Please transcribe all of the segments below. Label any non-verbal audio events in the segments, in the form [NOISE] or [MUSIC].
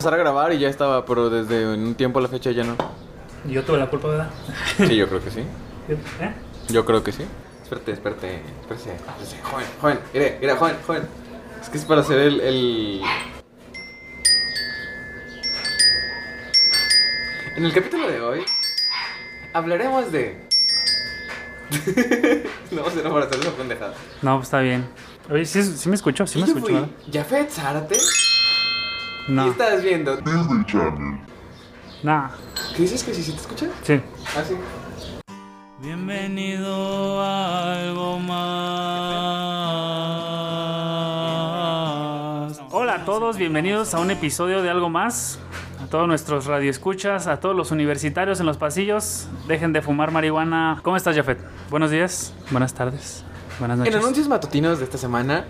empezar a grabar y ya estaba, pero desde un tiempo a la fecha ya no. Yo tuve la culpa, ¿verdad? Sí, yo creo que sí. [LAUGHS] ¿Eh? Yo creo que sí. Espérate, espérate, espérate, espérate. Joven, joven, mire, mira, joven, joven. Es que es para hacer el, el... En el capítulo de hoy hablaremos de... [LAUGHS] no ir para hacer esa pendejada. No, pues está bien. Oye, ¿sí, sí me escucho? ¿Sí me escucho? fui. Jafet Zárate No, estás viendo... Disney Channel. no. ¿Qué dices que sí, sí te escucha? Sí. Ah, sí. Bienvenido a algo más. Hola a todos, bienvenidos a un episodio de Algo Más. A todos nuestros radioescuchas, a todos los universitarios en los pasillos, dejen de fumar marihuana. ¿Cómo estás, Jafet? Buenos días, buenas tardes, buenas noches. En anuncios matutinos de esta semana,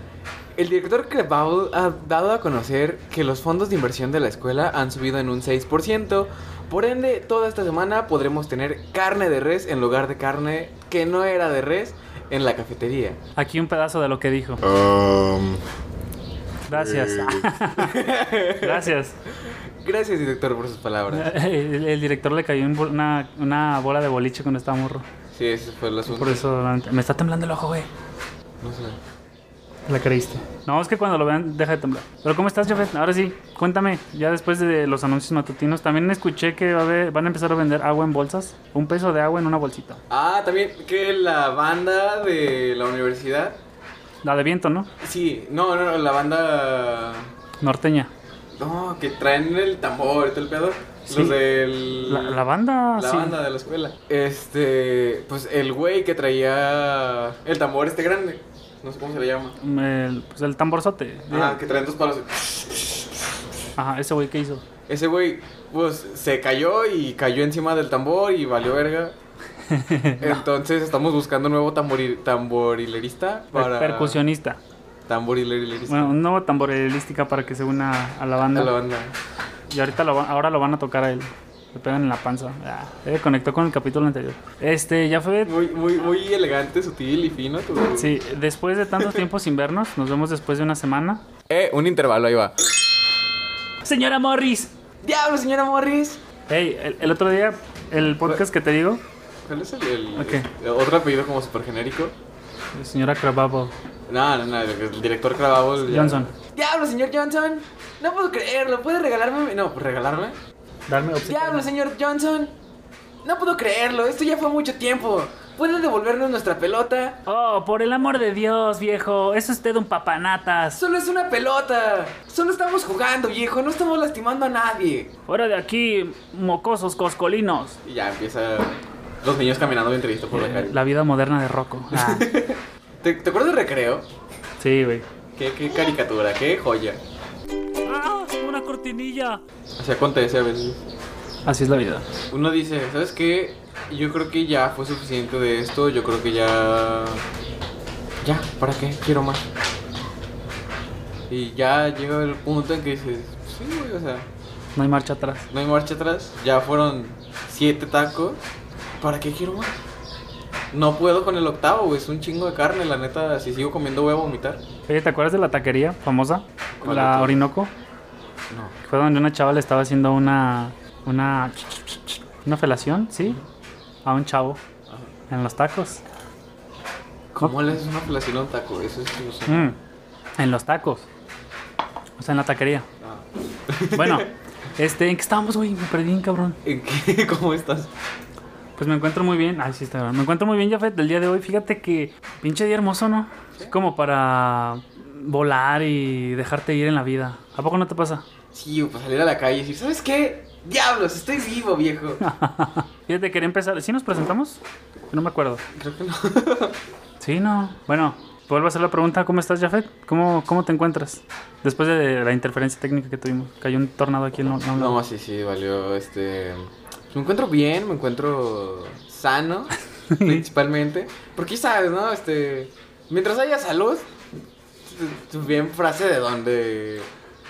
el director Krabaul ha dado a conocer que los fondos de inversión de la escuela han subido en un 6%. Por ende, toda esta semana podremos tener carne de res en lugar de carne que no era de res en la cafetería. Aquí un pedazo de lo que dijo. Um, Gracias. [LAUGHS] Gracias. Gracias, director, por sus palabras. [LAUGHS] El, el director le cayó una, una bola de boliche cuando estaba morro. Sí, ese fue el asunto. Por eso me está temblando el ojo, güey. No sé. La creíste. No, es que cuando lo vean deja de temblar. Pero ¿cómo estás, Jafet? Ahora sí, cuéntame. Ya después de los anuncios matutinos, también escuché que va a haber- van a empezar a vender agua en bolsas. Un peso de agua en una bolsita. Ah, también que la banda de la universidad. La de viento, ¿no? Sí, no, no, no, la banda. Norteña. No, que traen el tambor todo el pedo. Sí. Los del. La, la banda, La sí. banda de la escuela. Este, pues el güey que traía el tambor este grande. No sé cómo se le llama. El, pues el tamborzote. Ah, que traen dos palos. Ajá, ese güey que hizo. Ese güey, pues se cayó y cayó encima del tambor y valió verga. [LAUGHS] Entonces estamos buscando un nuevo tambori- tamborilerista para. Percusionista. Tamborilerista. Bueno, un nuevo tamborilística para que se una a la banda. a la banda. Y ahorita lo, va- ahora lo van a tocar a él. Le pegan en la panza. Ah, eh, conectó con el capítulo anterior. Este, ya fue. Muy, muy, muy elegante, sutil y fino. tu- Sí, después de tanto tiempo sin vernos, nos vemos después de una semana. Eh, un intervalo, ahí va. Señora Morris. ¡Diablo, señora Morris! Hey, el, el otro día, el podcast que te digo, ¿Cuál es el, el- otro apellido como súper genérico? señora Crababo No, no, no, el, director ya- Johnson. ¡Diablo, señor Johnson! No puedo creerlo, ¿puede regalarme? No, pues regalarme. Darme. ¡Diablo, señor Johnson! No puedo creerlo, esto ya fue mucho tiempo. ¿Puede devolvernos nuestra pelota? Oh, por el amor de Dios, viejo. Es usted un papanatas. Solo es una pelota. Solo estamos jugando, viejo. No estamos lastimando a nadie. Fuera de aquí, mocosos coscolinos. Y ya empieza los niños caminando bien tristes por la calle. La vida moderna de Rocco. [LAUGHS] Ah, ¿Te, te acuerdas de recreo? sí, güey. ¿Qué, qué caricatura, qué joya. ¡Una cortinilla! Así acontece a veces. Así es la vida. Uno dice, ¿sabes qué? Yo creo que ya fue suficiente de esto. Yo creo que ya. Ya, ¿para qué? Quiero más. Y ya llega el punto en que dices, sí, güey, o sea, No hay marcha atrás. no hay marcha atrás. Ya fueron siete tacos. ¿Para qué quiero más? No puedo con el octavo, güey. Es un chingo de carne, la neta. Si sigo comiendo, voy a vomitar. Oye, ¿te acuerdas de la taquería famosa? ¿Cuál de La? Orinoco. No. Fue donde una chava le estaba haciendo una. Una. Una felación, ¿sí? A un chavo. En los tacos. ¿Cómo le haces una felación a un taco? Eso es. no sé. Mm, en los tacos. O sea, en la taquería. Ah. Bueno, [LAUGHS] este, ¿en qué estábamos, güey? Me perdí, bien, cabrón. ¿En qué? [LAUGHS] ¿Cómo estás? Pues me encuentro muy bien. Ay, sí, está bien. Me encuentro muy bien, Jafet, del día de hoy. Fíjate que pinche día hermoso, ¿no? Es como para volar y dejarte ir en la vida. ¿A poco no te pasa? Sí, pues salir a la calle y decir, ¿sabes qué? ¡Diablos! Estoy vivo, viejo. [LAUGHS] Fíjate, quería empezar. ¿Sí nos presentamos? No me acuerdo. Creo que no. [LAUGHS] Sí, no. Bueno, vuelvo a hacer la pregunta. ¿Cómo estás, Jafet? ¿Cómo, cómo te encuentras? Después de la interferencia técnica que tuvimos. Cayó un tornado aquí en no, no, No, sí, sí, valió. Este. Me encuentro bien, me encuentro sano, [LAUGHS] principalmente. Porque sabes, ¿no? Este. Mientras haya salud. Bien frase de donde.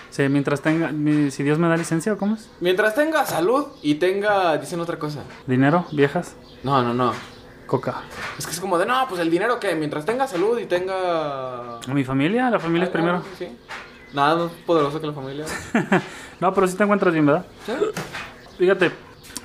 Sí, mientras tenga... Si Dios me da licencia, ¿o cómo es? Mientras tenga salud y tenga. Dicen otra cosa. ¿Dinero? ¿Viejas? No, no, no. Coca. Es que es como de, no, pues el dinero que mientras tenga salud y tenga... ¿Mi familia? La familia es Ah, primero. Sí. Nada más poderoso que la familia. [LAUGHS] No, pero sí te encuentras bien, ¿verdad? ¿Sí? Fíjate,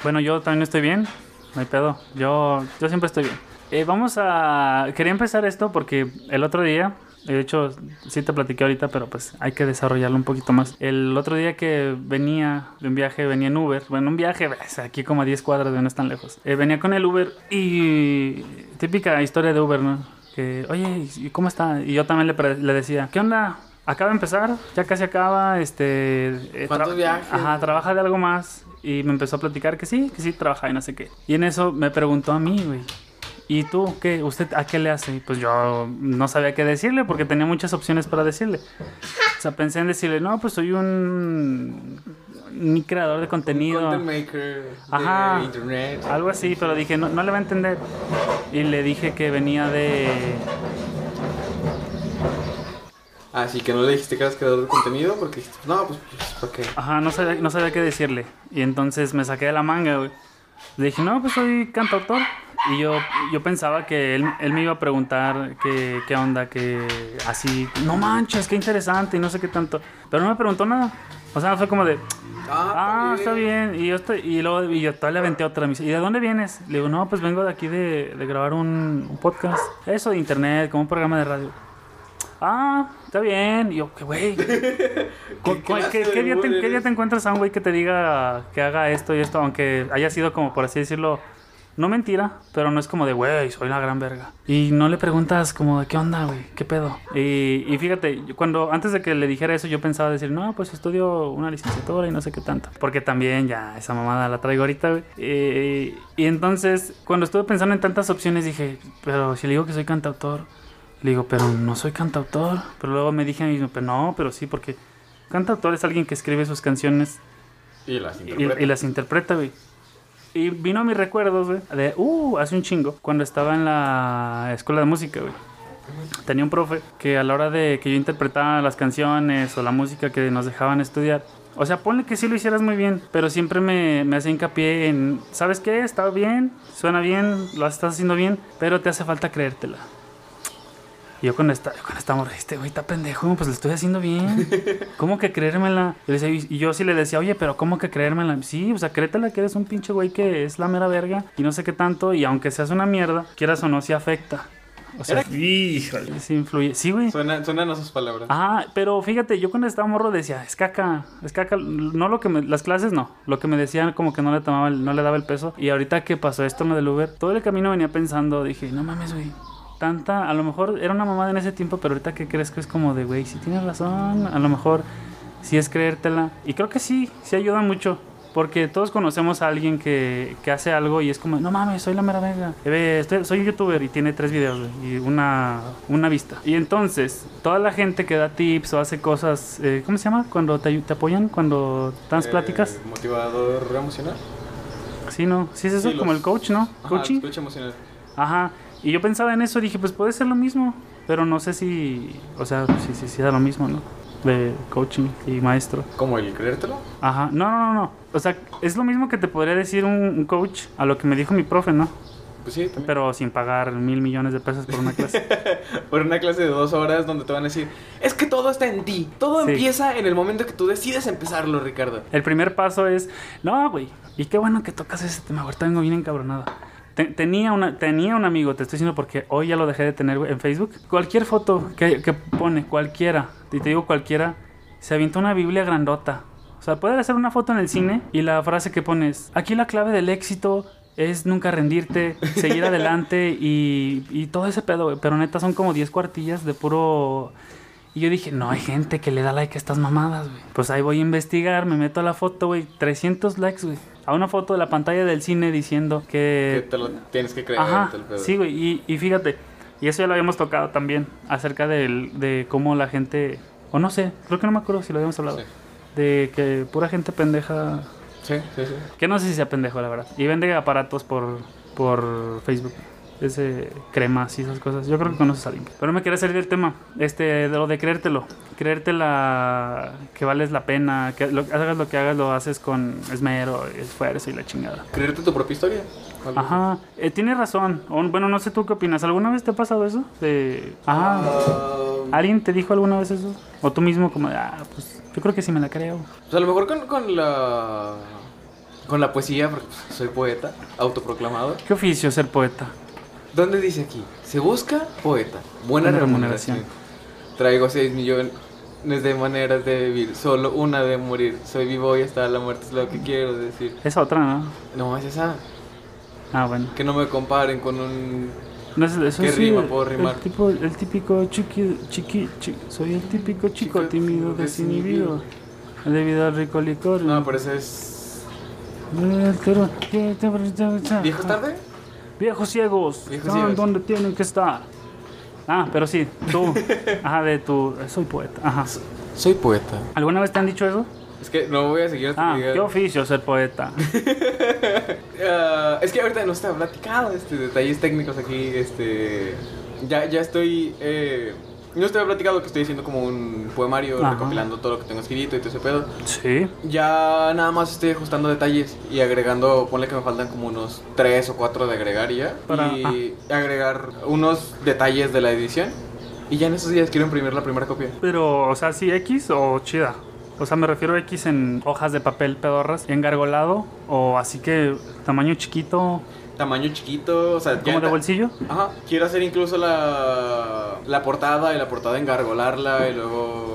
bueno, yo también estoy bien, no hay pedo. Yo, yo siempre estoy bien. Eh, vamos a... Quería empezar esto porque el otro día, de hecho, sí te platiqué ahorita, pero pues hay que desarrollarlo un poquito más. El otro día que venía de un viaje, venía en Uber. Bueno, un viaje, ves, aquí como a 10 cuadras de no es tan lejos. Eh, venía con el Uber y... Típica historia de Uber, ¿no? Que, oye, ¿y cómo está? Y yo también le, le decía, ¿qué onda? Acaba de empezar, ya casi acaba, este... eh, ¿Cuántos tra- viajes? Ajá, trabaja de algo más. Y me empezó a platicar que sí, que sí trabaja y no sé qué. Y en eso me preguntó a mí, güey. ¿Y tú qué? ¿Usted a qué le hace? Pues yo no sabía qué decirle porque tenía muchas opciones para decirle. O sea, pensé en decirle, no, pues soy un, un creador de contenido. Content maker Ajá. de internet. Algo así, pero dije, no, no le va a entender. Y le dije que venía de... Así que no le dijiste que eras creador de contenido porque dijiste, no, pues, pues ¿para qué? Ajá, no sabía, no sabía qué decirle. Y entonces me saqué de la manga, güey. Le dije, no, pues soy cantautor. Y yo, yo pensaba que él, él me iba a preguntar qué, qué onda, que así, no manches, qué interesante y no sé qué tanto. Pero no me preguntó nada. O sea, fue como de, ah, está bien. Y yo estoy, y luego y yo todavía le aventé otra. ¿y de dónde vienes? Le digo, no, pues vengo de aquí de, de grabar un, un podcast. Eso de internet, como un programa de radio. Ah, está bien. Y yo, qué güey. [LAUGHS] ¿Cu- cu- clase ¿Qué, qué día te, humor qué día eres? te encuentras a un güey que te diga que haga esto y esto? Aunque haya sido como, por así decirlo, no mentira, pero no es como de, güey, soy la gran verga. Y no le preguntas como, de, ¿qué onda, güey? ¿Qué pedo? Y, y fíjate, cuando antes de que le dijera eso, yo pensaba decir, no, pues estudio una licenciatura y no sé qué tanto. Porque también ya esa mamada la traigo ahorita, güey. Y entonces, cuando estuve pensando en tantas opciones, dije, pero si le digo que soy cantautor, le digo, pero no soy cantautor. Pero luego me dije a mí mismo, pero no, pero sí, porque cantautor es alguien que escribe sus canciones Y las y, interpreta. y las interpreta, güey. Y vino a mis recuerdos, güey, de, uh, hace un chingo, cuando estaba en la escuela de música, güey. Tenía un profe que a la hora de que yo interpretaba las canciones o la música que nos dejaban estudiar, o sea, ponle que sí lo hicieras muy bien, pero siempre me, me hacía hincapié en, ¿sabes qué? Está bien, suena bien, lo estás haciendo bien, pero te hace falta creértela. Y yo con esta, yo con esta morra, este güey está pendejo, pues lo estoy haciendo bien. [LAUGHS] ¿Cómo que creérmela? Y, le decía- y yo sí le decía, oye, pero ¿cómo que creérmela? Sí, o sea, créetela que eres un pinche güey que es la mera verga y no sé qué tanto. Y aunque seas una mierda, quieras o no, sí afecta. O sea, híjole, sí influye. Sí, güey. Suena, suenan esas palabras. Ah, pero fíjate, yo cuando estaba morro decía, es caca, es caca, no lo que me, las clases no, lo que me decían como que no le tomaba, el- no le daba el peso. Y ahorita que pasó esto en lo del Uber, todo el camino venía pensando, dije, no mames, güey, tanta, a lo mejor era una mamada en ese tiempo, pero ahorita que crees que es como de, güey, si tienes razón, a lo mejor sí es creértela. Y creo que sí, sí ayuda mucho. Porque todos conocemos a alguien que, que hace algo y es como, no mames, soy la mera verga. Eh, soy un youtuber y tiene tres videos y una, una vista. Y entonces, toda la gente que da tips o hace cosas, eh, ¿cómo se llama? Cuando te, te apoyan, cuando das Eh, pláticas. Motivador emocional. Sí, ¿no? Sí es eso, sí, como los- el coach, ¿no? Ajá, Coaching. coach emocional. Ajá. Y yo pensaba en eso y dije, pues puede ser lo mismo. Pero no sé si, o sea, si, si, si lo mismo, ¿no? De coaching y maestro. ¿Como el creértelo? Ajá, no, no, no, no. O sea, es lo mismo que te podría decir un, un coach a lo que me dijo mi profe, ¿no? Pues sí, también. Pero sin pagar mil millones de pesos por una clase. [LAUGHS] Por una clase de dos horas donde te van a decir, es que todo está en ti. Todo Sí. empieza en el momento que tú decides empezarlo, Ricardo. El primer paso es, no, güey, y qué bueno que tocas ese tema, ahorita vengo bien encabronado. Te- tenía, una, tenía un amigo, te estoy diciendo porque hoy ya lo dejé de tener en Facebook. Cualquier foto que, que pone, cualquiera, y te digo cualquiera, se avienta una Biblia grandota. O sea, puede hacer una foto en el cine y la frase que pones, aquí la clave del éxito es nunca rendirte, seguir [LAUGHS] adelante y, y todo ese pedo. Pero neta son como 10 cuartillas de puro... Y yo dije, no, hay gente que le da like a estas mamadas, güey. Pues ahí voy a investigar, me meto a la foto, güey. 300 likes, güey. A una foto de la pantalla del cine diciendo Que que... te lo tienes que creer. Ajá, sí, güey. Y, y fíjate, y eso ya lo habíamos tocado también, acerca del, de cómo la gente... O no sé, creo que no me acuerdo si lo habíamos hablado. Sí. De que pura gente pendeja... Sí, sí, sí. Que no sé si sea pendejo, la verdad. Y vende aparatos por, por Facebook. Ese cremas y esas cosas. Yo creo que conoces a alguien. Pero me quería salir del tema. Este, de lo de creértelo. Creértela que vales la pena. Que lo, hagas lo que hagas, lo haces con esmero, esfuerzo y la chingada. Creerte tu propia historia. Ajá. Eh, tienes razón. O, bueno, no sé tú qué opinas. ¿Alguna vez te ha pasado eso? De... Ajá. Ah, ¿Alguien te dijo alguna vez eso? ¿O tú mismo como de, ah, pues... Yo creo que sí me la creo. Pues a lo mejor con, con la. Con la poesía, porque soy poeta, autoproclamado. ¿Qué oficio ser poeta? ¿Dónde dice aquí? Se busca poeta. Buena, Buena remuneración. remuneración. Traigo 6 millones de maneras de vivir. Solo una de morir. Soy vivo y hasta la muerte es lo que quiero decir. Es otra, ¿no? No, es esa. Ah, bueno. Que no me comparen con un. No es eso ¿Qué sí, rima puedo rimar? El, tipo, el típico chiqui, chiqui, chi- soy el típico chico Chico tímido, desinhibido, debido al rico licor. No, pero ese es. ¿Viejos tarde? Viejos ciegos, Viejos están ciegos. donde tienen que estar. Ah, pero sí, tú, [LAUGHS] ajá, de tu, soy poeta, ajá. Soy poeta. ¿Alguna vez te han dicho eso? Es que no voy a seguir hasta Ah, que qué oficio ser poeta. [LAUGHS] Ah, es que ahorita no está platicado este, detalles técnicos aquí. Este, ya, ya estoy. Eh, no estoy platicado que estoy haciendo como un poemario, Ajá. recopilando todo lo que tengo escrito y todo ese pedo. Sí. Ya nada más estoy ajustando detalles y agregando, ponle que me faltan como unos 3 o 4 de agregar y ya. Para- y agregar unos detalles de la edición. Y ya en esos días quiero imprimir la primera copia. Pero, o sea, sí X o chida. O sea, me refiero a X en hojas de papel pedorras, engargolado o así que tamaño chiquito, Tamaño chiquito, o sea, como de bolsillo. Ajá, quiero hacer incluso la, la portada y la portada engargolarla y luego...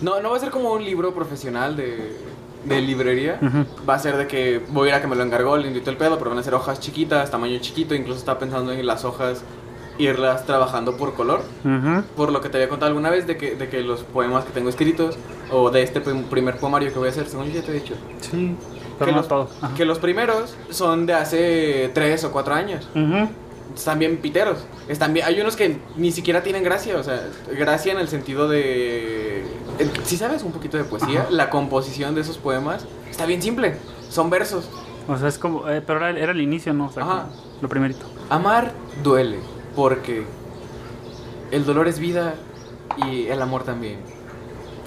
No, no va a ser como un libro profesional de, de librería. Ujú. Va a ser de que voy a ir a que me lo engargolen y todo el pedo, pero van a ser hojas chiquitas, tamaño chiquito. Incluso estaba pensando en las hojas irlas trabajando por color. Ujú. Por lo que te había contado alguna vez de que, de que los poemas que tengo escritos, o de este prim- primer poemario que voy a hacer, según yo ya te he dicho, Sí, que los, que primeros son de hace 3 o 4 años están bien piteros. Están bien, hay unos que ni siquiera tienen gracia, o sea, gracia en el sentido de... Si sabes un poquito de poesía, Ajá. la composición de esos poemas está bien simple. Son versos. O sea, es como, eh, pero era, era el inicio, ¿no? O sea, Ajá. lo primerito. Amar duele, porque el dolor es vida y el amor también.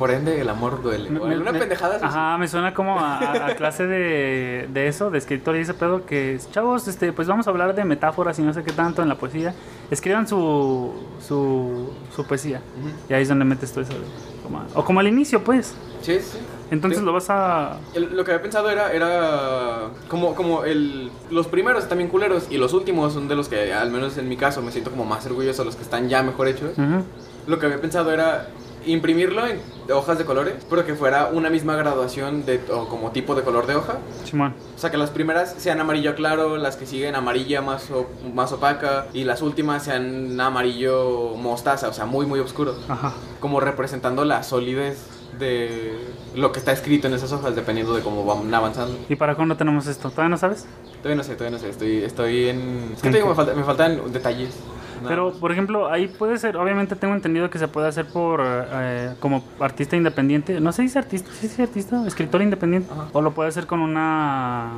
Por ende, el amor duele. O Me- alguna me- pendejada así. Ajá, me suena como a, a- clase de, de eso, de escritor y ese pedo que, chavos, este, pues vamos a hablar de metáforas y no sé qué tanto en la poesía. Escriban su, su, su poesía. Ujú. Y ahí es donde metes todo eso. como- o como al inicio, pues. Sí, sí. Entonces Sí. lo vas a... El- lo que había pensado era, era como, como el, los primeros bien culeros y los últimos son de los que, al menos en mi caso, me siento como más orgulloso, los que están ya mejor hechos. Ujú. Lo que había pensado era imprimirlo en hojas de colores, pero que fuera una misma graduación de, o como tipo de color de hoja. Simón. O sea, que las primeras sean amarillo claro, las que siguen amarilla más, o- más opaca y las últimas sean amarillo mostaza, o sea, muy, muy oscuro. Ajá. Como representando la solidez de lo que está escrito en esas hojas, dependiendo de cómo van avanzando. ¿Y para cuándo tenemos esto? ¿Todavía no sabes? Todavía no sé, todavía no sé, estoy, estoy en... Es que ¿En te digo, qué? me, falta- me faltan detalles. Pero, por ejemplo, ahí puede ser, obviamente tengo entendido que se puede hacer por, eh, como artista independiente. No se dice artista, ¿sí se dice artista? Escritor independiente. Ajá. O lo puede hacer con una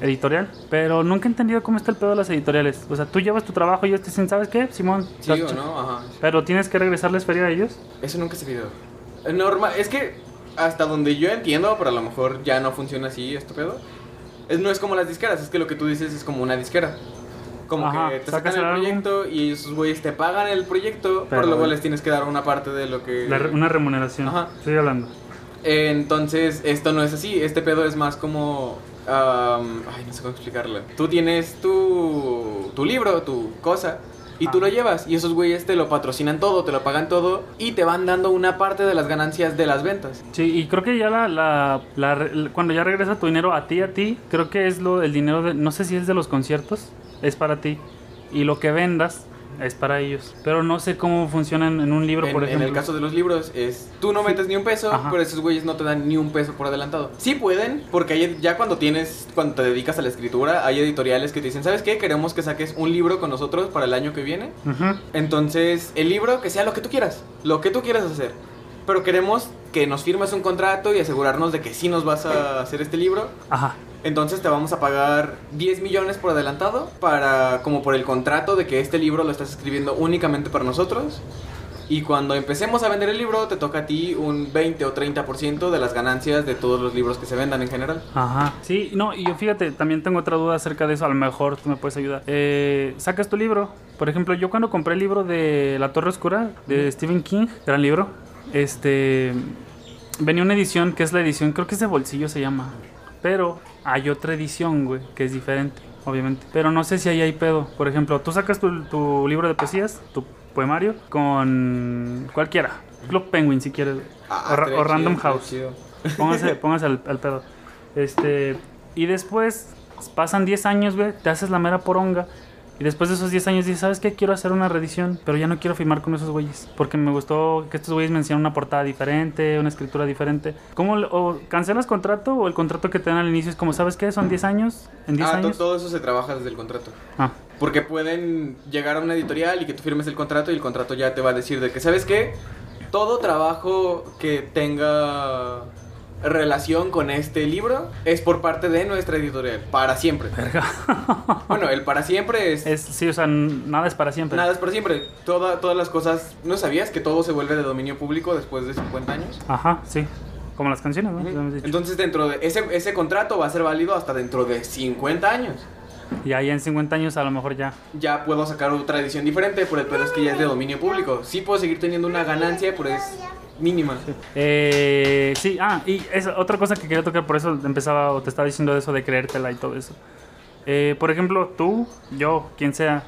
editorial. Pero nunca he entendido cómo está el pedo de las editoriales. O sea, tú llevas tu trabajo y ellos te dicen, ¿sabes qué, Simón? ¿Sí o no? Ajá. Pero tienes que regresarles feria a ellos. Eso nunca se video. Normal, es que hasta donde yo entiendo, pero a lo mejor ya no funciona así este pedo. Es, no es como las disqueras, es que lo que tú dices es como una disquera. Como Ajá, que te sacan el proyecto y esos güeyes te pagan el proyecto, pero, Pero- luego les tienes que dar una parte de lo que... La re- una remuneración. Ajá. Estoy hablando. Entonces, esto no es así. Este pedo es más como. am, ay, no sé cómo explicarlo. Tú tienes tu, tu libro, tu cosa, y tú Ajá. lo llevas. Y esos güeyes te lo patrocinan todo, te lo pagan todo, y te van dando una parte de las ganancias de las ventas. Sí, y creo que ya la, la, la cuando ya regresa tu dinero a ti, a ti, creo que es lo el dinero de, no sé si es de los conciertos, es para ti. Y lo que vendas es para ellos. Pero no sé cómo funciona en, en un libro, En, por en ejemplo. el caso de los libros, es tú no metes ni un peso, Ajá. pero esos güeyes no te dan ni un peso por adelantado. Sí pueden, porque ya cuando tienes, cuando te dedicas a la escritura, hay editoriales que te dicen, ¿sabes qué? Queremos que saques un libro con nosotros para el año que viene. Entonces, el libro que sea lo que tú quieras, lo que tú quieras hacer. Pero queremos que nos firmes un contrato y asegurarnos de que sí nos vas a hacer este libro. Ajá. Entonces te vamos a pagar 10 millones por adelantado para como por el contrato de que este libro lo estás escribiendo únicamente para nosotros. Y cuando empecemos a vender el libro, te toca a ti un 20 o 30% de las ganancias de todos los libros que se vendan en general. Ajá. Sí, no, y yo fíjate, también tengo otra duda acerca de eso, a lo mejor tú me puedes ayudar. Eh, sacas tu libro, por ejemplo, yo cuando compré el libro de La Torre Oscura de Stephen King, gran libro, este venía una edición que es la edición, creo que es de bolsillo se llama. Pero hay otra edición, güey, que es diferente, obviamente. Pero no sé si ahí hay pedo. Por ejemplo, tú sacas tu, tu libro de poesías, tu poemario, con cualquiera. Club Penguin, si quieres. Ah, o, Random chido, House. Póngase, [LAUGHS] póngase al, al pedo. Este, y después pasan 10 años, güey, te haces la mera poronga. Y después de esos 10 años dices, ¿sabes qué? Quiero hacer una reedición, pero ya no quiero firmar con esos güeyes. Porque me gustó que estos güeyes me enseñaron una portada diferente, una escritura diferente. ¿Cómo? ¿O cancelas contrato o el contrato que te dan al inicio es como, ¿sabes qué? Son 10 años? ¿En 10 Ah, años? todo eso se trabaja desde el contrato. Ah, Porque pueden llegar a una editorial y que tú firmes el contrato y el contrato ya te va a decir de que, ¿sabes qué? Todo trabajo que tenga relación con este libro es por parte de nuestra editorial, para siempre. verga. [LAUGHS] Bueno, el para siempre es... es, sí, o sea, nada es para siempre. Nada es para siempre. Toda, todas las cosas... ¿No sabías que todo se vuelve de dominio público después de 50 años? Ajá, sí. Como las canciones, ¿no? Entonces dentro de ese, ese contrato va a ser válido hasta dentro de 50 años. Y ahí en 50 años a lo mejor ya. Ya puedo sacar otra edición diferente, pero el pedo es que ya es de dominio público. Sí puedo seguir teniendo una ganancia, pero es mínima. Eh, sí, ah, y es otra cosa que quería tocar, por eso empezaba o te estaba diciendo eso de creértela y todo eso. Eh, por ejemplo, tú, yo, quien sea,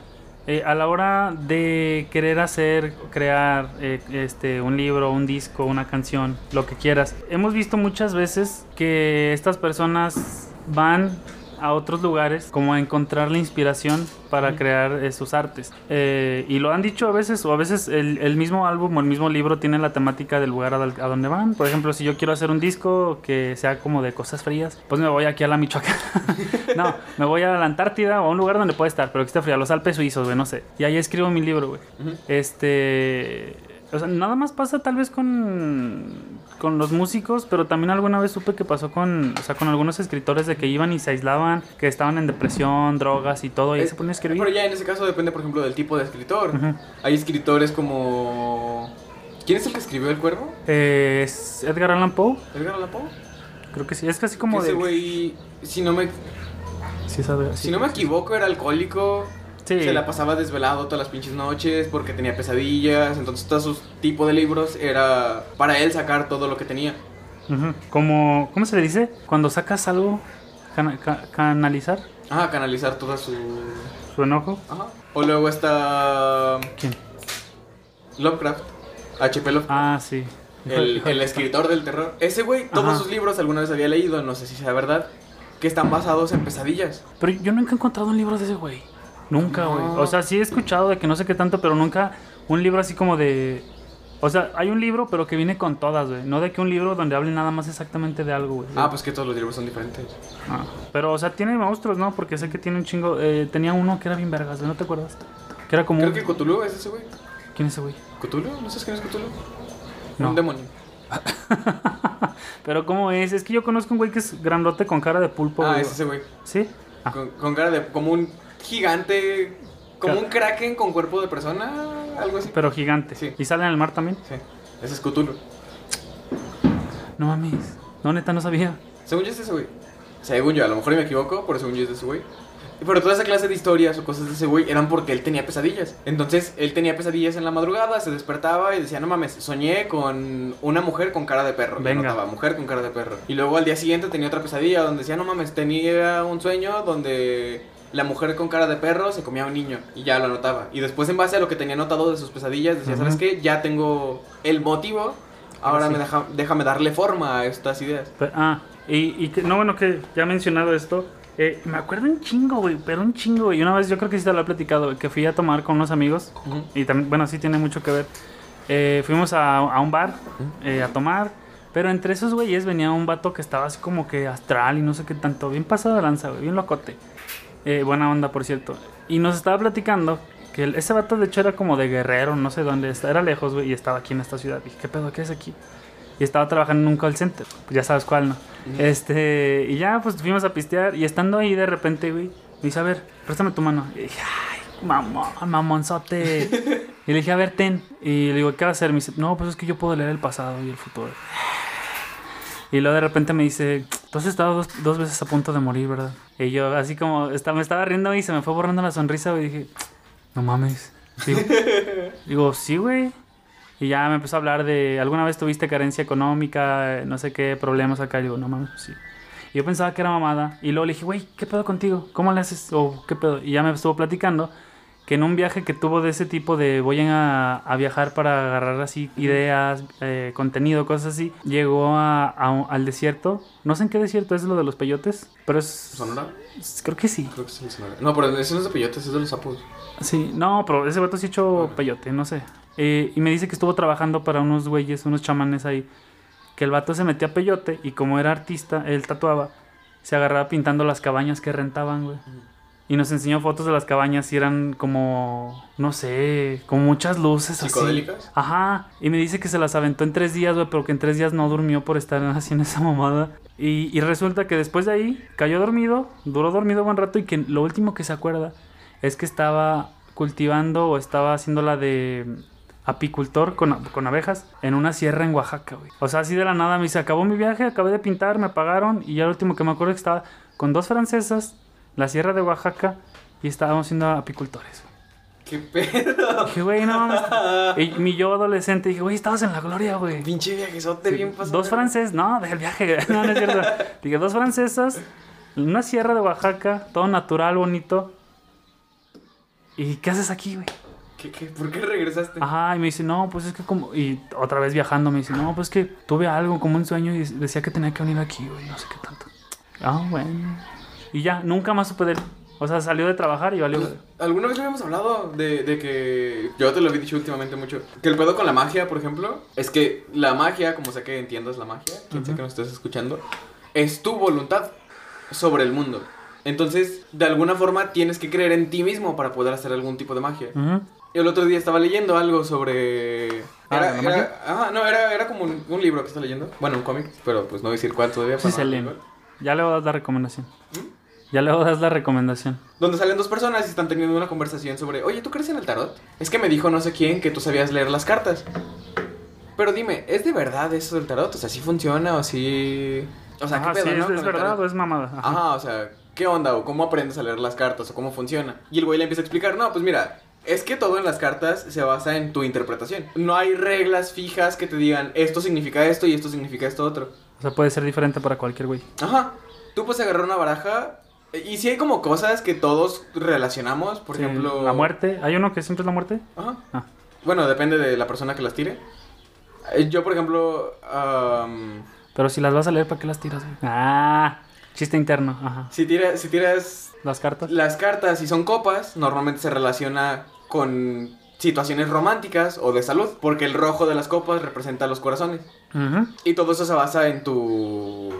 eh, a la hora de querer hacer, crear eh, este, un libro, un disco, una canción, lo que quieras, hemos visto muchas veces que estas personas van a otros lugares como a encontrar la inspiración para crear sus artes. Eh, y lo han dicho a veces, o a veces el, el mismo álbum o el mismo libro tiene la temática del lugar a, a donde van. Por ejemplo, si yo quiero hacer un disco que sea como de cosas frías, pues me voy aquí a la Michoacán. [LAUGHS] no, me voy a la Antártida o a un lugar donde pueda estar, pero que esté fría, los Alpes suizos, güey, no sé. Y ahí escribo mi libro, güey. Este. O sea, nada más pasa tal vez con, con los músicos, pero también alguna vez supe que pasó con, o sea, con algunos escritores de que iban y se aislaban, que estaban en depresión, drogas y todo, y Eh, se ponían a escribir. Pero ya en ese caso depende, por ejemplo, del tipo de escritor. Hay escritores como... ¿Quién es el que escribió El Cuervo? Eh, es Edgar Allan Poe, ¿Edgar Allan Poe? creo que sí, es casi como Que ese de... güey, si no me, Sí, sabe- si no me equivoco, era alcohólico. Sí. Se la pasaba desvelado todas las pinches noches porque tenía pesadillas. Entonces, todo su tipo de libros era para él sacar todo lo que tenía. Como, ¿cómo se le dice? Cuando sacas algo, cana- ca- canalizar Ajá, canalizar toda su. su enojo. Ajá. O luego está. ¿Quién? Lovecraft. H.P. Lovecraft. Ah, sí. el, el escritor del terror. Ese güey, todos Ajá. sus libros alguna vez había leído, no sé si sea verdad, que están basados en pesadillas. Pero yo nunca he encontrado un libro de ese güey. Nunca, güey. No. O sea, sí he escuchado de que no sé qué tanto, pero nunca un libro así como de... O sea, hay un libro, pero que viene con todas, güey. No de que un libro donde hable nada más exactamente de algo, güey. Ah, pues que todos los libros son diferentes. Ah, Pero, o sea, tiene monstruos, ¿no? Porque sé que tiene un chingo... eh, tenía uno que era bien vergas, güey. ¿No te acuerdas? Que era como... Creo que Cthulhu es ese güey. ¿Quién es ese güey? ¿Cthulhu? ¿No sabes quién es Cthulhu? No. Un demonio. [LAUGHS] pero ¿cómo es? Es que yo conozco un güey que es grandote con cara de pulpo, Ah, güey. es ese güey. ¿Sí? Ah. Con, con cara de. como un gigante. como un kraken con cuerpo de persona. Algo así. Pero gigante. Sí. ¿Y sale en el mar también? Sí. Ese es Cthulhu. No mames. No, neta, no sabía. Según yo es ese güey. Según yo, a lo mejor me equivoco, pero según yo es de ese güey. Pero toda esa clase de historias o cosas de ese güey eran porque él tenía pesadillas. Entonces, él tenía pesadillas en la madrugada, se despertaba y decía, no mames, soñé con una mujer con cara de perro. Venga. mujer con cara de perro. Y luego al día siguiente tenía otra pesadilla donde decía, no mames, tenía un sueño donde la mujer con cara de perro se comía a un niño. Y ya lo anotaba. Y después, en base a lo que tenía anotado de sus pesadillas, decía. ¿sabes qué? Ya tengo el motivo. Ahora sí. me deja, déjame darle forma a estas ideas. Ah, y, y que, no, bueno, que ya he mencionado esto. eh, me acuerdo un chingo, güey, pero un chingo, güey. Una vez yo creo que sí te lo he platicado, güey, que fui a tomar con unos amigos. Y también, bueno, sí tiene mucho que ver. Eh, fuimos a, a un bar eh, a tomar. Pero entre esos güeyes venía un vato que estaba así como que astral y no sé qué tanto. Bien pasado de lanza, güey, bien locote. Eh, buena onda, por cierto. Y nos estaba platicando que el- ese vato de hecho era como de guerrero, no sé dónde. está- Era lejos, güey, y estaba aquí en esta ciudad. Dije, ¿qué pedo? ¿Qué es aquí? Y estaba trabajando en un call center. Pues ya sabes cuál, ¿no? Este, y ya, pues fuimos a pistear. Y estando ahí de repente, güey, me dice, a ver, préstame tu mano. Y dije, ay, mamón, mamonzote. [LAUGHS] y le dije, a ver, ten. Y le digo, ¿qué va a hacer? Me dice, no, pues es que yo puedo leer el pasado y el futuro. Y luego de repente me dice, has estado dos, dos veces a punto de morir, ¿verdad? Y yo así como, está- me estaba riendo y se me fue borrando la sonrisa. Y dije, no mames. Digo, [LAUGHS] digo sí, güey. Y ya me empezó a hablar de, ¿alguna vez tuviste carencia económica? No sé qué problemas acá. Y digo, no mames, pues sí. Y yo pensaba que era mamada. Y luego le dije, güey, ¿qué pedo contigo? ¿Cómo le haces? O, ¿qué pedo? Y ya me estuvo platicando que en un viaje que tuvo de ese tipo de voy a, a viajar para agarrar así ideas, eh, contenido, cosas así, llegó a, a un- al desierto. No sé en qué desierto es lo de los peyotes, pero es... ¿Sonora? Creo que sí. Creo que Sonora. No, pero ese no es de peyotes, es de los sapos. Sí, no, pero ese vato sí hecho peyote, no sé. Eh, y me dice que estuvo trabajando para unos güeyes, unos chamanes ahí. Que el vato se metía a peyote y como era artista, él tatuaba, se agarraba pintando las cabañas que rentaban, güey. Y nos enseñó fotos de las cabañas y eran como, no sé, con muchas luces así. Ajá. Y me dice que se las aventó en tres días, güey, pero que en tres días no durmió por estar [LAUGHS] haciendo esa mamada. Y, y resulta que después de ahí cayó dormido, duró dormido buen rato y que lo último que se acuerda es que estaba cultivando o estaba haciendo la de apicultor con, con abejas en una sierra en Oaxaca, güey. O sea, así de la nada me dice, acabó mi viaje, acabé de pintar, me pagaron y ya lo último que me acuerdo es que estaba con dos francesas, la sierra de Oaxaca y estábamos siendo apicultores. ¿Qué pedo? Dije, güey, no mames. Y mi yo adolescente dije, güey, estabas en la gloria, güey. Pinche viajezote bien pasado. Dos franceses, no, del viaje. [LAUGHS] No, no es cierto. Dije, dos francesas, una sierra de Oaxaca, todo natural, bonito. ¿Y qué haces aquí, güey? ¿Qué, qué? ¿Por qué regresaste? Ajá, y me dice, no, pues es que como. Y otra vez viajando, me dice, no, pues es que tuve algo como un sueño y decía que tenía que venir aquí, güey, no sé qué tanto. Ah, bueno. Y ya, nunca más supe de él. O sea, salió de trabajar y valió. Pues, ¿Alguna vez habíamos hablado de, de que... Yo te lo he dicho últimamente mucho. Que el pedo con la magia, por ejemplo, es que la magia, como sé que entiendas la magia, quien sea que nos estés escuchando, es tu voluntad sobre el mundo. Entonces, de alguna forma, tienes que creer en ti mismo para poder hacer algún tipo de magia. Ujú. Y el otro día estaba leyendo algo sobre... Ah, Era, ¿la magia? era- ajá, no, era, era como un, un libro que está leyendo. Bueno, un cómic, pero pues no voy a decir cuál todavía. Sí, para se no- leen. Ya luego das la recomendación. Ya luego das la recomendación. Donde salen dos personas y están teniendo una conversación sobre, oye, ¿tú crees en el tarot? Es que me dijo no sé quién que tú sabías leer las cartas. Pero dime, ¿es de verdad eso del tarot? O sea, ¿sí funciona o sí...? O sea, Ajá, ¿qué pedo, sí, no? es, es verdad tarot? o es mamada. Ajá. Ajá, o sea, ¿qué onda? ¿O cómo aprendes a leer las cartas? ¿O cómo funciona? Y el güey le empieza a explicar, no, pues mira, es que todo en las cartas se basa en tu interpretación. No hay reglas fijas que te digan, esto significa esto y esto significa esto otro. O sea, puede ser diferente para cualquier güey. Ajá. Tú puedes agarrar una baraja y si hay como cosas que todos relacionamos, por Sí, ejemplo... La muerte. ¿Hay uno que siempre es la muerte? Ajá. Ah. Bueno, depende de la persona que las tire. Eh, Yo, por ejemplo, am, Pero si las vas a leer, ¿para qué las tiras, güey? Ah, chiste interno. Ajá. si, tira- si tiras Las cartas. las cartas y son copas, normalmente se relaciona con situaciones románticas o de salud, porque el rojo de las copas representa los corazones. Ujú. Y todo eso se basa en tu...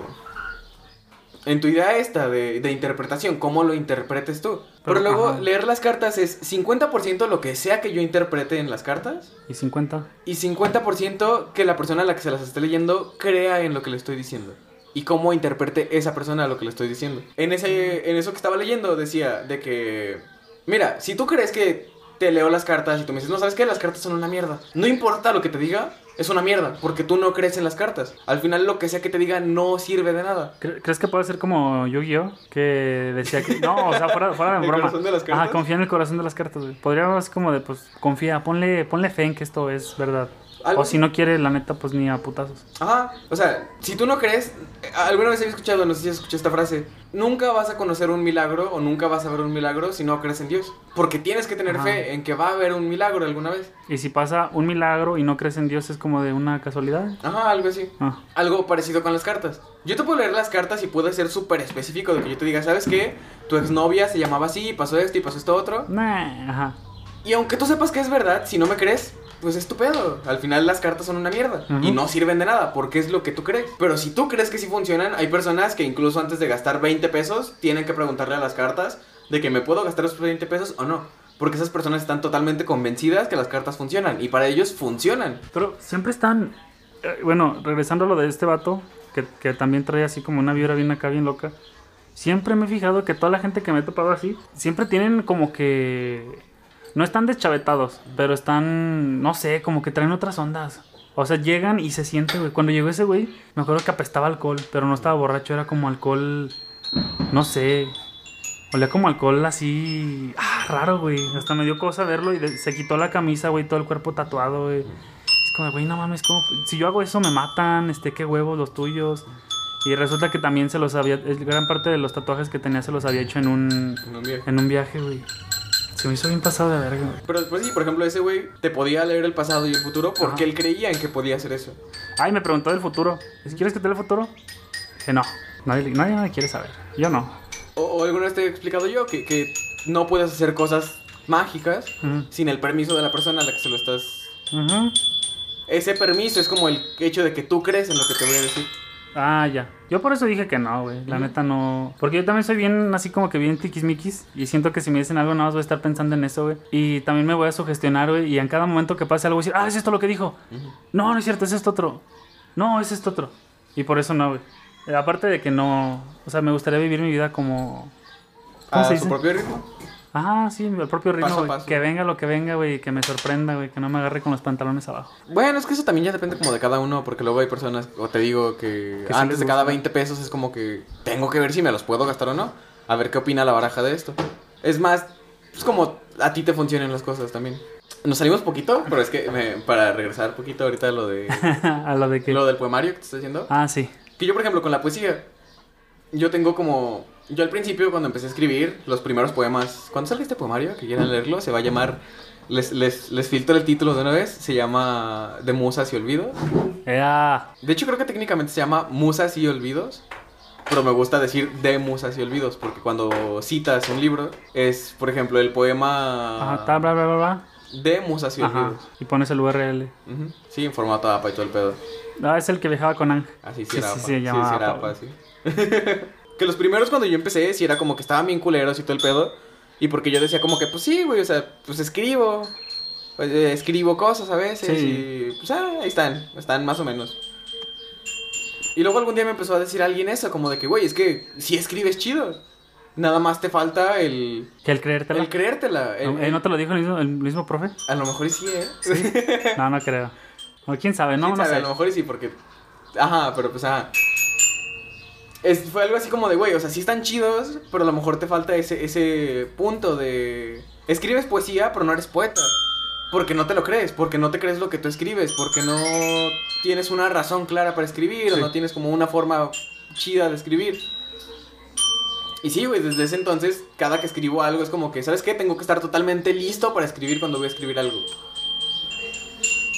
En tu idea esta de, de interpretación, cómo lo interpretes tú. Pero, Pero, luego ajá. leer las cartas es 50% lo que sea que yo interprete en las cartas Y 50. y 50% que la persona a la que se las esté leyendo crea en lo que le estoy diciendo. Y cómo interprete esa persona lo que le estoy diciendo. En, ese, en eso que estaba leyendo decía de que... Mira, si tú crees que te leo las cartas y tú me dices, no, ¿sabes qué? Las cartas son una mierda. No importa lo que te diga, es una mierda. Porque tú no crees en las cartas. Al final lo que sea que te diga no sirve de nada. ¿Cre- ¿Crees que puede ser como Yu-Gi-Oh? Que decía que. No, o sea, fuera, fuera de [LAUGHS] ¿El broma. corazón de las cartas? Ajá, confía en el corazón de las cartas, güey. Podríamos como de, pues, confía, ponle, ponle fe en que esto es verdad. O si no quiere, la neta, pues ni a putazos. Ajá, o sea, si tú no crees, eh, alguna vez había escuchado, no sé si has escuchado esta frase, nunca vas a conocer un milagro o nunca vas a ver un milagro si no crees en Dios. Porque tienes que tener Ajá. fe en que va a haber un milagro alguna vez. Y si pasa un milagro y no crees en Dios, es como de una casualidad. Ajá, algo así. Ah. Algo parecido con las cartas. Yo te puedo leer las cartas y puedo ser súper específico de que yo te diga, ¿sabes qué? Tu exnovia se llamaba así, pasó esto y pasó esto otro. Nah, ajá. Y aunque tú sepas que es verdad, si no me crees, pues es tu pedo. Al final las cartas son una mierda y no sirven de nada porque es lo que tú crees. Pero si tú crees que sí funcionan, hay personas que incluso antes de gastar 20 pesos tienen que preguntarle a las cartas de que me puedo gastar esos 20 pesos o no. Porque esas personas están totalmente convencidas que las cartas funcionan y para ellos funcionan. Pero siempre están. eh, bueno, regresando a lo de este vato, que, que también trae así como una vibra bien acá, bien loca. Siempre me he fijado que toda la gente que me he topado así, siempre tienen como que. No están deschavetados, pero están. No sé, como que traen otras ondas. O sea, llegan y se siente, güey. Cuando llegó ese güey, me acuerdo que apestaba alcohol, pero no estaba borracho, era como alcohol. No sé. Olía como alcohol así. Ah, raro, güey. Hasta me dio cosa verlo y se quitó la camisa, güey, todo el cuerpo tatuado, güey. Es como, güey, no mames, como, si yo hago eso me matan, este, qué huevos los tuyos. Y resulta que también se los había, gran parte de los tatuajes que tenía se los había hecho en un, en un viaje, güey. Se me hizo bien pasado de verga. Pero pues sí, por ejemplo, ese güey te podía leer el pasado y el futuro porque Ajá. él creía en que podía hacer eso. Ay, me preguntó del futuro. ¿Quieres que te dé el futuro? Dije, no. Nadie, nadie quiere saber. Yo no. O, o alguna vez te he explicado yo que, que no puedes hacer cosas mágicas sin el permiso de la persona a la que se lo estás... Ese permiso es como el hecho de que tú crees en lo que te voy a decir. Ah, ya. Yo por eso dije que no, güey. La neta no. Porque yo también soy bien, así como que bien tiquismiquis. Y siento que si me dicen algo, nada más voy a estar pensando en eso, güey. Y también me voy a sugestionar, güey. Y en cada momento que pase algo, voy a decir, ah, es esto lo que dijo. No, no es cierto, es esto otro. No, es esto otro. Y por eso no, güey. Eh, aparte de que no. O sea, me gustaría vivir mi vida como. ¿Cómo A se su dice? propio ritmo. Ajá, sí, el propio ritmo, Paso paso. Que venga lo que venga, güey. Que me sorprenda, güey. Que no me agarre con los pantalones abajo. Bueno, es que eso también ya depende como de cada uno, porque luego hay personas, o te digo que, antes de cada gusta. 20 pesos es como que tengo que ver si me los puedo gastar o no. A ver qué opina la baraja de esto. Es más, es como a ti te funcionan las cosas también. Nos salimos poquito, pero es que me- para regresar poquito ahorita a lo de [LAUGHS] a lo de que. lo del poemario que te estoy diciendo. Ah, sí. Que yo, por ejemplo, con la poesía, yo tengo como... Yo al principio, cuando empecé a escribir los primeros poemas, cuando salga este poemario, que quieran leerlo, se va a llamar... Les, les, les filtro el título de una vez, se llama De Musas y Olvidos. Ea. De hecho, creo que técnicamente se llama Musas y Olvidos. Pero me gusta decir de Musas y Olvidos, porque cuando citas un libro, es, por ejemplo, el poema Ajá, ta, bla, bla, bla, bla. de Musas y Ajá. Olvidos. Y pones el URL. Ujú. Sí, en formato APA y todo el pedo. Ah, es el que viajaba con Ángel. Así sí, Sí, era sí, APA. se Sí, sí era APA, sí. [LAUGHS] que los primeros cuando yo empecé, sí era como que estaban bien culeros y todo el pedo. Y porque yo decía como que, pues sí, güey, o sea, pues escribo. Pues, eh, escribo cosas a veces Sí. y pues ah, ahí están, están más o menos. Y luego algún día me empezó a decir alguien eso, como de que, güey, es que si escribes chido. Nada más te falta el, Que el creértela. el creértela. el- ¿No, eh, ¿no te lo dijo el mismo, el mismo profe? A lo mejor sí, ¿eh? No, no creo. O quién sabe, no, ¿Quién no sabe? sé. A lo mejor sí, porque. Ajá, pero pues ajá. Es, fue algo así como de, güey, o sea, sí están chidos, pero a lo mejor te falta ese, ese punto de. Escribes poesía, pero no eres poeta. Porque no te lo crees, porque no te crees lo que tú escribes, porque no tienes una razón clara para escribir, o no tienes como una forma chida de escribir. Y sí, güey, desde ese entonces, cada que escribo algo es como que, ¿sabes qué? Tengo que estar totalmente listo para escribir cuando voy a escribir algo.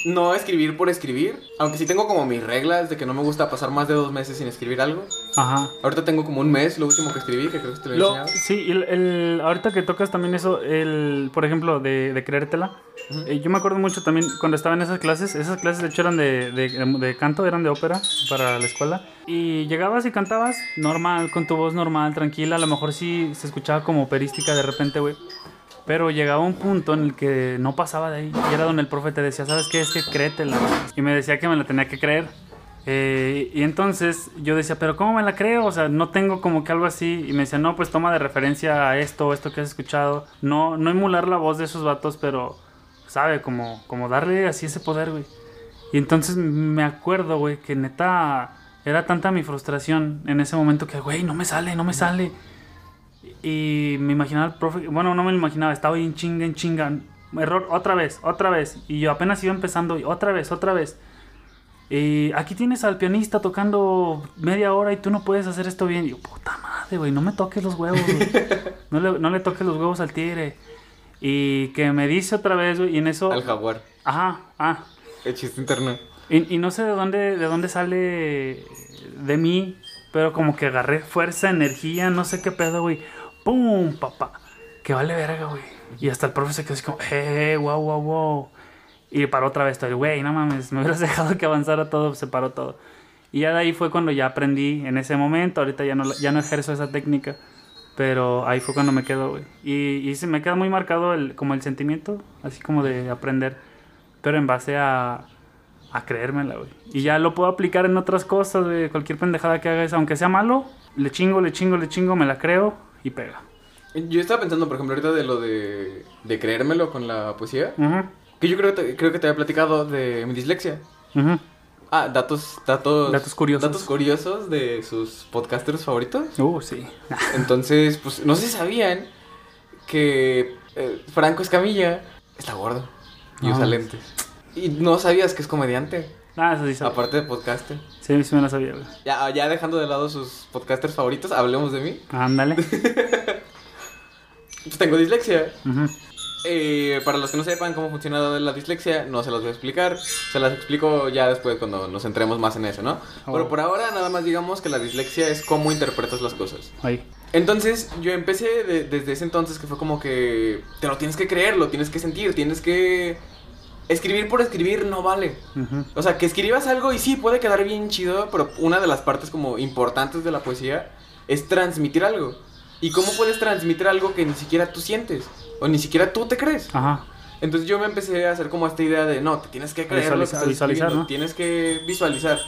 No escribir por escribir, aunque sí tengo como mis reglas de que no me gusta pasar más de dos meses sin escribir algo. Ajá. Ahorita tengo como un mes, lo último que escribí, que creo que te lo he enseñado. sí, el, el- ahorita que tocas también eso, el, por ejemplo, de, de creértela. Eh, yo me acuerdo mucho también cuando estaba en esas clases. Esas clases de hecho eran de, de, de canto, eran de ópera para la escuela. Y llegabas y cantabas normal, con tu voz normal, tranquila. A lo mejor sí se escuchaba como operística de repente, güey. Pero llegaba un punto en el que no pasaba de ahí. Y era donde el profe te decía, ¿sabes qué? Es que créetela. Y me decía que me la tenía que creer. Eh, y entonces yo decía, ¿pero cómo me la creo? O sea, no tengo como que algo así. Y me decía, no, pues toma de referencia a esto esto que has escuchado. No, no emular la voz de esos vatos, pero, ¿sabe? Como, como darle así ese poder, güey. Y entonces me acuerdo, güey, que neta era tanta mi frustración en ese momento que, güey, no me sale, no me sale. Y me imaginaba el profe, bueno, no me lo imaginaba, estaba ahí en chinga, en chinga. Error, otra vez, otra vez. Y yo apenas iba empezando, y otra vez, otra vez. Y aquí tienes al pianista tocando media hora y tú no puedes hacer esto bien. Y yo, puta madre, güey, no me toques los huevos. [LAUGHS] No le, no le toques los huevos al tigre. Y que me dice otra vez, güey, y en eso... Al jaguar. Ajá, ah. El chiste interno. Y, y no sé de dónde, de dónde sale de mí, pero como que agarré fuerza, energía, no sé qué pedo, güey. ¡Pum, papá! Que vale verga, güey. Y hasta el profe se quedó así como, ¡eh, wow, wow, wow! Y paró otra vez, estoy, güey, no mames, me hubieras [LAUGHS] dejado que avanzara todo, se paró todo. Y ya de ahí fue cuando ya aprendí en ese momento, ahorita ya no, ya no ejerzo esa técnica, pero ahí fue cuando me quedó, güey. Y, se me queda muy marcado el, como el sentimiento, así como de aprender, pero en base a, a creérmela, güey. Y ya lo puedo aplicar en otras cosas, güey, cualquier pendejada que haga, aunque sea malo, le chingo, le chingo, le chingo, me la creo y pega. Yo estaba pensando, por ejemplo, ahorita de lo de, de creérmelo con la poesía. Que yo creo que, te, creo que te había platicado de mi dislexia. Ah, datos, datos... Datos curiosos. Datos curiosos de sus podcasters favoritos. Uh, sí. [LAUGHS] Entonces, pues, no si sabían que eh, Franco Escamilla está gordo y No. usa lentes. Y no sabías que es comediante. Ah, eso sí sabía. Aparte de podcaster. Sí, sí me la sabía, güey. Ya, ya dejando de lado sus podcasters favoritos, hablemos de mí. Ándale. [LAUGHS] Pues tengo dislexia. Eh, para los que no sepan cómo funciona la dislexia, no se los voy a explicar. Se las explico ya después cuando nos centremos más en eso, ¿no? Pero por ahora nada más digamos que la dislexia es cómo interpretas las cosas. Entonces yo empecé de- desde ese entonces que fue como que te lo tienes que creer, lo tienes que sentir, tienes que... Escribir por escribir no vale. O sea, que escribas algo y sí, puede quedar bien chido, pero una de las partes como importantes de la poesía es transmitir algo. ¿Y cómo puedes transmitir algo que ni siquiera tú sientes? O ni siquiera tú te crees. Ajá. Entonces yo me empecé a hacer como esta idea de, no, te tienes que creer lo que Visualizar- estás visualizar, escribiendo, ¿no? tienes que visualizar.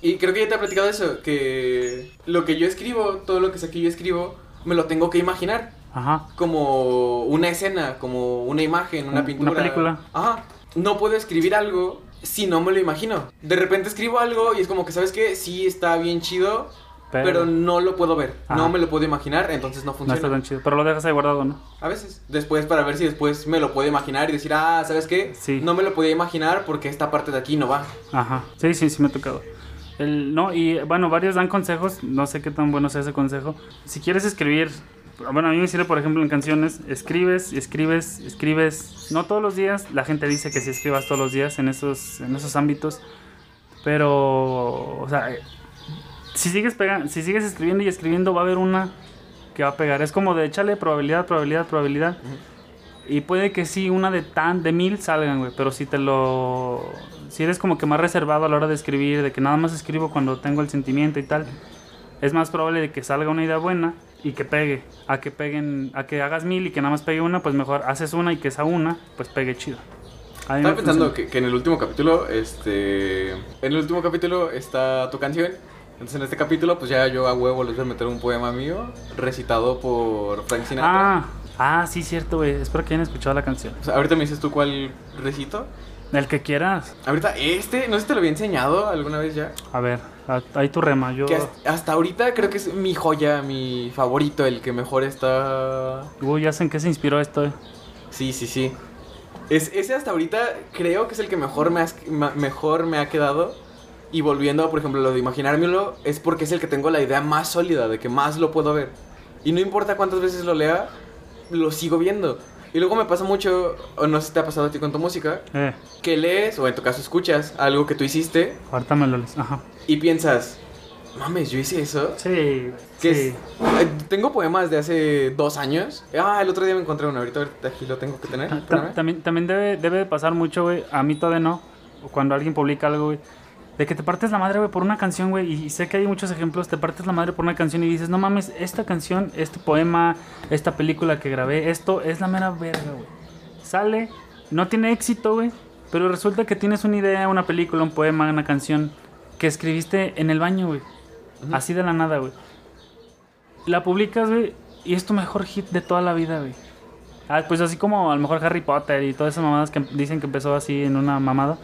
Y creo que ya te he platicado eso, que lo que yo escribo, todo lo que sé que yo escribo, me lo tengo que imaginar. Ajá. Como una escena, como una imagen, una Una pintura. película. Ajá. No puedo escribir algo si no me lo imagino. De repente escribo algo y es como que, ¿sabes qué? Sí está bien chido, pero, Pero, no lo puedo ver. Ajá. No me lo puedo imaginar, entonces no no funciona. está tan chido. Pero lo dejas ahí guardado, ¿no? A veces. Después para ver si después me lo puedo imaginar y decir, ah, ¿sabes qué? Sí. No me lo podía imaginar porque esta parte de aquí no va. Ajá. Sí, sí, sí me ha tocado. El, no, y bueno, varios dan consejos. No sé qué tan bueno sea ese consejo. Si quieres escribir, bueno, a mí me sirve, por ejemplo, en canciones. Escribes, escribes, escribes. No todos los días. La gente dice que si escribas todos los días en esos, en esos ámbitos. Pero, o sea, si sigues, pega- si sigues escribiendo y escribiendo, va a haber una que va a pegar. Es como de échale probabilidad, probabilidad, probabilidad. Y puede que sí, una de tan, de mil salgan, güey. Pero si te lo. Si eres como que más reservado a la hora de escribir, de que nada más escribo cuando tengo el sentimiento y tal, es más probable de que salga una idea buena y que pegue. A que peguen, a que hagas mil y que nada más pegue una, pues mejor haces una y que esa una, pues pegue chido. Estaba pensando que, que en el último capítulo, este... En el último capítulo está tu canción. Entonces en este capítulo, pues ya yo a huevo les voy a meter un poema mío recitado por Frank Sinatra. Ah, ah, sí, cierto, güey. Espero que hayan escuchado la canción. O sea, ahorita me dices tú cuál recito. El que quieras. Ahorita este, no sé si te lo había enseñado alguna vez ya. A ver, ahí tu rema. Yo. Que hasta, hasta ahorita creo que es mi joya, mi favorito, el que mejor está Uy, ya sé en qué se inspiró esto, eh. Sí, sí, sí. Es, ese hasta ahorita creo que es el que mejor me, has- ma- mejor me ha quedado. Y volviendo a, por ejemplo, lo de imaginármelo, es porque es el que tengo la idea más sólida, de que más lo puedo ver. Y no importa cuántas veces lo lea, lo sigo viendo. Y luego me pasa mucho, o no sé si te ha pasado a ti con tu música, Eh, que lees, o en tu caso escuchas, algo que tú hiciste ahorita me lo lees. Ajá. y piensas, mames, yo hice eso. Sí, Que sí. es- eh, tengo poemas de hace dos años. Ah, el otro día me encontré uno, ahorita, ahorita aquí lo tengo que tener. Ta-. También, también debe, debe de pasar mucho, güey. A mí todavía no. Cuando alguien publica algo, güey. De que te partes la madre, güey, por una canción, güey. Y sé que hay muchos ejemplos. Te partes la madre por una canción y dices, no mames, esta canción, este poema, esta película que grabé, esto es la mera verga, güey. Sale, no tiene éxito, güey. Pero resulta que tienes una idea, una película, un poema, una canción que escribiste en el baño, güey. Así de la nada, güey. La publicas, güey, y es tu mejor hit de toda la vida, güey. Ah, pues así como a lo mejor Harry Potter y todas esas mamadas que dicen que empezó así en una mamada.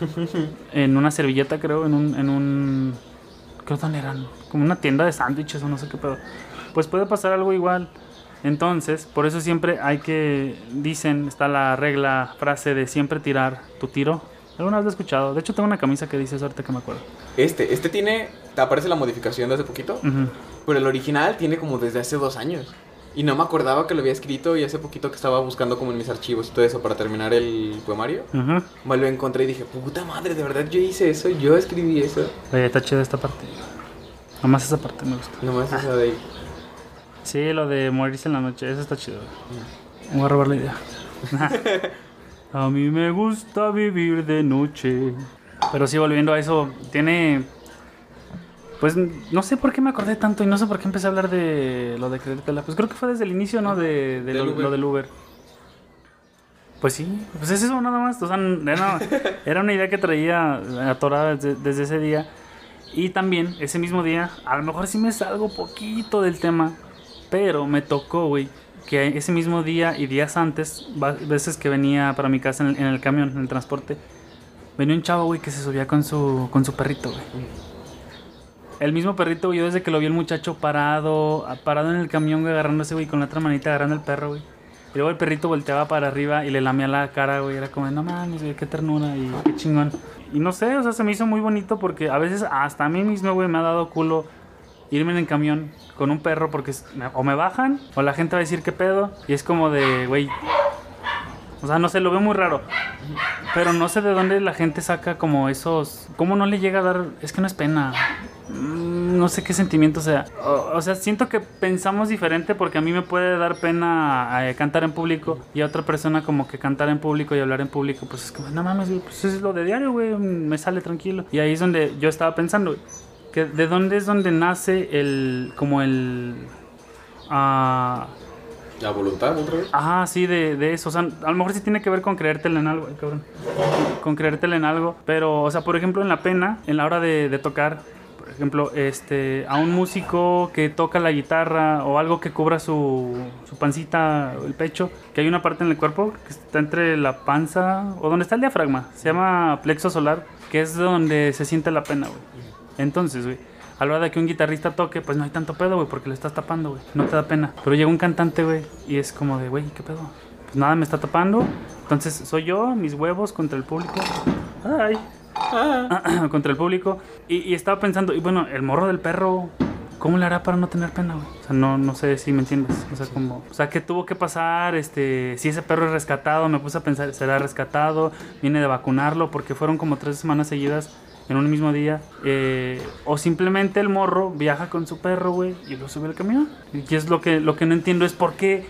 [LAUGHS] en una servilleta, creo, en un. En un creo dónde eran. Como una tienda de sándwiches o no sé qué pedo. Pues puede pasar algo igual. Entonces, por eso siempre hay que. Dicen, está la regla, frase de siempre tirar tu tiro. Alguna vez lo he escuchado. De hecho, tengo una camisa que dice eso ahorita que me acuerdo. Este, este tiene, te aparece la modificación de hace poquito, pero el original tiene como desde hace dos años. Y no me acordaba que lo había escrito y hace poquito que estaba buscando como en mis archivos y todo eso para terminar el poemario. Ujú. Me lo encontré y dije, puta madre, de verdad yo hice eso, yo escribí eso. Oye, está chida esta parte. Nomás esa parte me gusta. Nomás esa de ahí. Sí, lo de morirse en la noche, eso está chido. Voy a robar la idea. [LAUGHS] a mí me gusta vivir de noche. Pero sí, volviendo a eso, tiene... Pues no sé por qué me acordé tanto y no sé por qué empecé a hablar de lo de creértela. Pues creo que fue desde el inicio, ¿no? De, lo, del Uber. Pues sí, pues es eso nada más. O sea, era, [LAUGHS] era una idea que traía atorada desde, desde ese día. Y también, ese mismo día, a lo mejor sí me salgo poquito del tema, pero me tocó, güey, que ese mismo día y días antes, veces que venía para mi casa en el, en el camión, en el transporte, venía un chavo, güey, que se subía con su, con su perrito, güey. El mismo perrito, güey, yo desde que lo vi el muchacho parado, parado en el camión, güey, agarrándose, güey, con la otra manita agarrando el perro, güey. Y luego el perrito volteaba para arriba y le lamía la cara, güey. Era como, no mames, güey, qué ternura y qué chingón. Y no sé, o sea, se me hizo muy bonito porque a veces hasta a mí mismo, güey, me ha dado culo irme en camión con un perro porque o me bajan o la gente va a decir qué pedo. Y es como de, güey. O sea, no sé, lo veo muy raro. Pero no sé de dónde la gente saca como esos. ¿Cómo no le llega a dar.? Es que no es pena. Mm, No sé qué sentimiento sea. O, sea, siento que pensamos diferente porque a mí me puede dar pena eh, cantar en público y a otra persona como que cantar en público y hablar en público, pues es como, no mames, pues es lo de diario, güey, me sale tranquilo. Y ahí es donde yo estaba pensando, que de dónde es donde nace el, como el... ah, La voluntad, otra vez. Ajá, sí, de, de eso. O sea, a lo mejor sí tiene que ver con creértela en algo, cabrón. Con creértela en algo. Pero, o sea, por ejemplo, en la pena, en la hora de, tocar, por ejemplo, este, a un músico que toca la guitarra o algo que cubra su, su pancita el pecho, que hay una parte en el cuerpo que está entre la panza o donde está el diafragma. Se llama plexo solar, que es donde se siente la pena, güey. Entonces, güey, a la hora de que un guitarrista toque, pues no hay tanto pedo, güey, porque le estás tapando, güey. No te da pena. Pero llega un cantante, güey, y es como de, güey, ¿qué pedo? Pues nada me está tapando. Entonces, soy yo, mis huevos contra el público. Ay. [CLEARS THROAT] contra el público. Y, y estaba pensando, y bueno, el morro del perro, ¿cómo le hará para no tener pena, güey? O sea, no, no sé si me entiendes. O sea, como, o sea, ¿qué tuvo que pasar? Este, si ese perro es rescatado, me puse a pensar, ¿será rescatado? Viene de vacunarlo, porque fueron como tres semanas seguidas en un mismo día. eh, o simplemente el morro viaja con su perro, güey, y lo sube al camión. Y es lo que, lo que no entiendo es por qué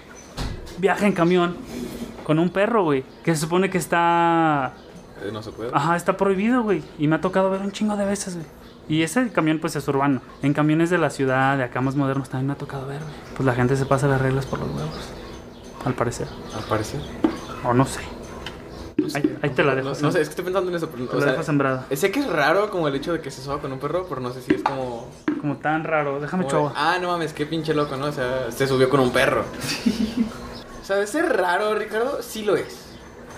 viaja en camión con un perro, güey. Que se supone que está Eh, no se puede. Ajá, está prohibido, güey. Y me ha tocado ver un chingo de veces, güey. Y ese camión, pues, es urbano. En camiones de la ciudad, de acá más modernos, también me ha tocado ver, güey. Pues la gente se pasa las reglas por los huevos. Al parecer. Al parecer. O no sé. Ahí, ahí te la dejo. No, no sé, es que estoy pensando en eso. Pero, Te o la sea, dejo sembrada. sé que es raro como el hecho de que se soba con un perro, pero no sé si es como. Como tan raro. Déjame chavo. ah, no mames, qué pinche loco, ¿no? O sea, se subió con un perro. [LAUGHS] o sea, de ser raro, Ricardo, sí lo es.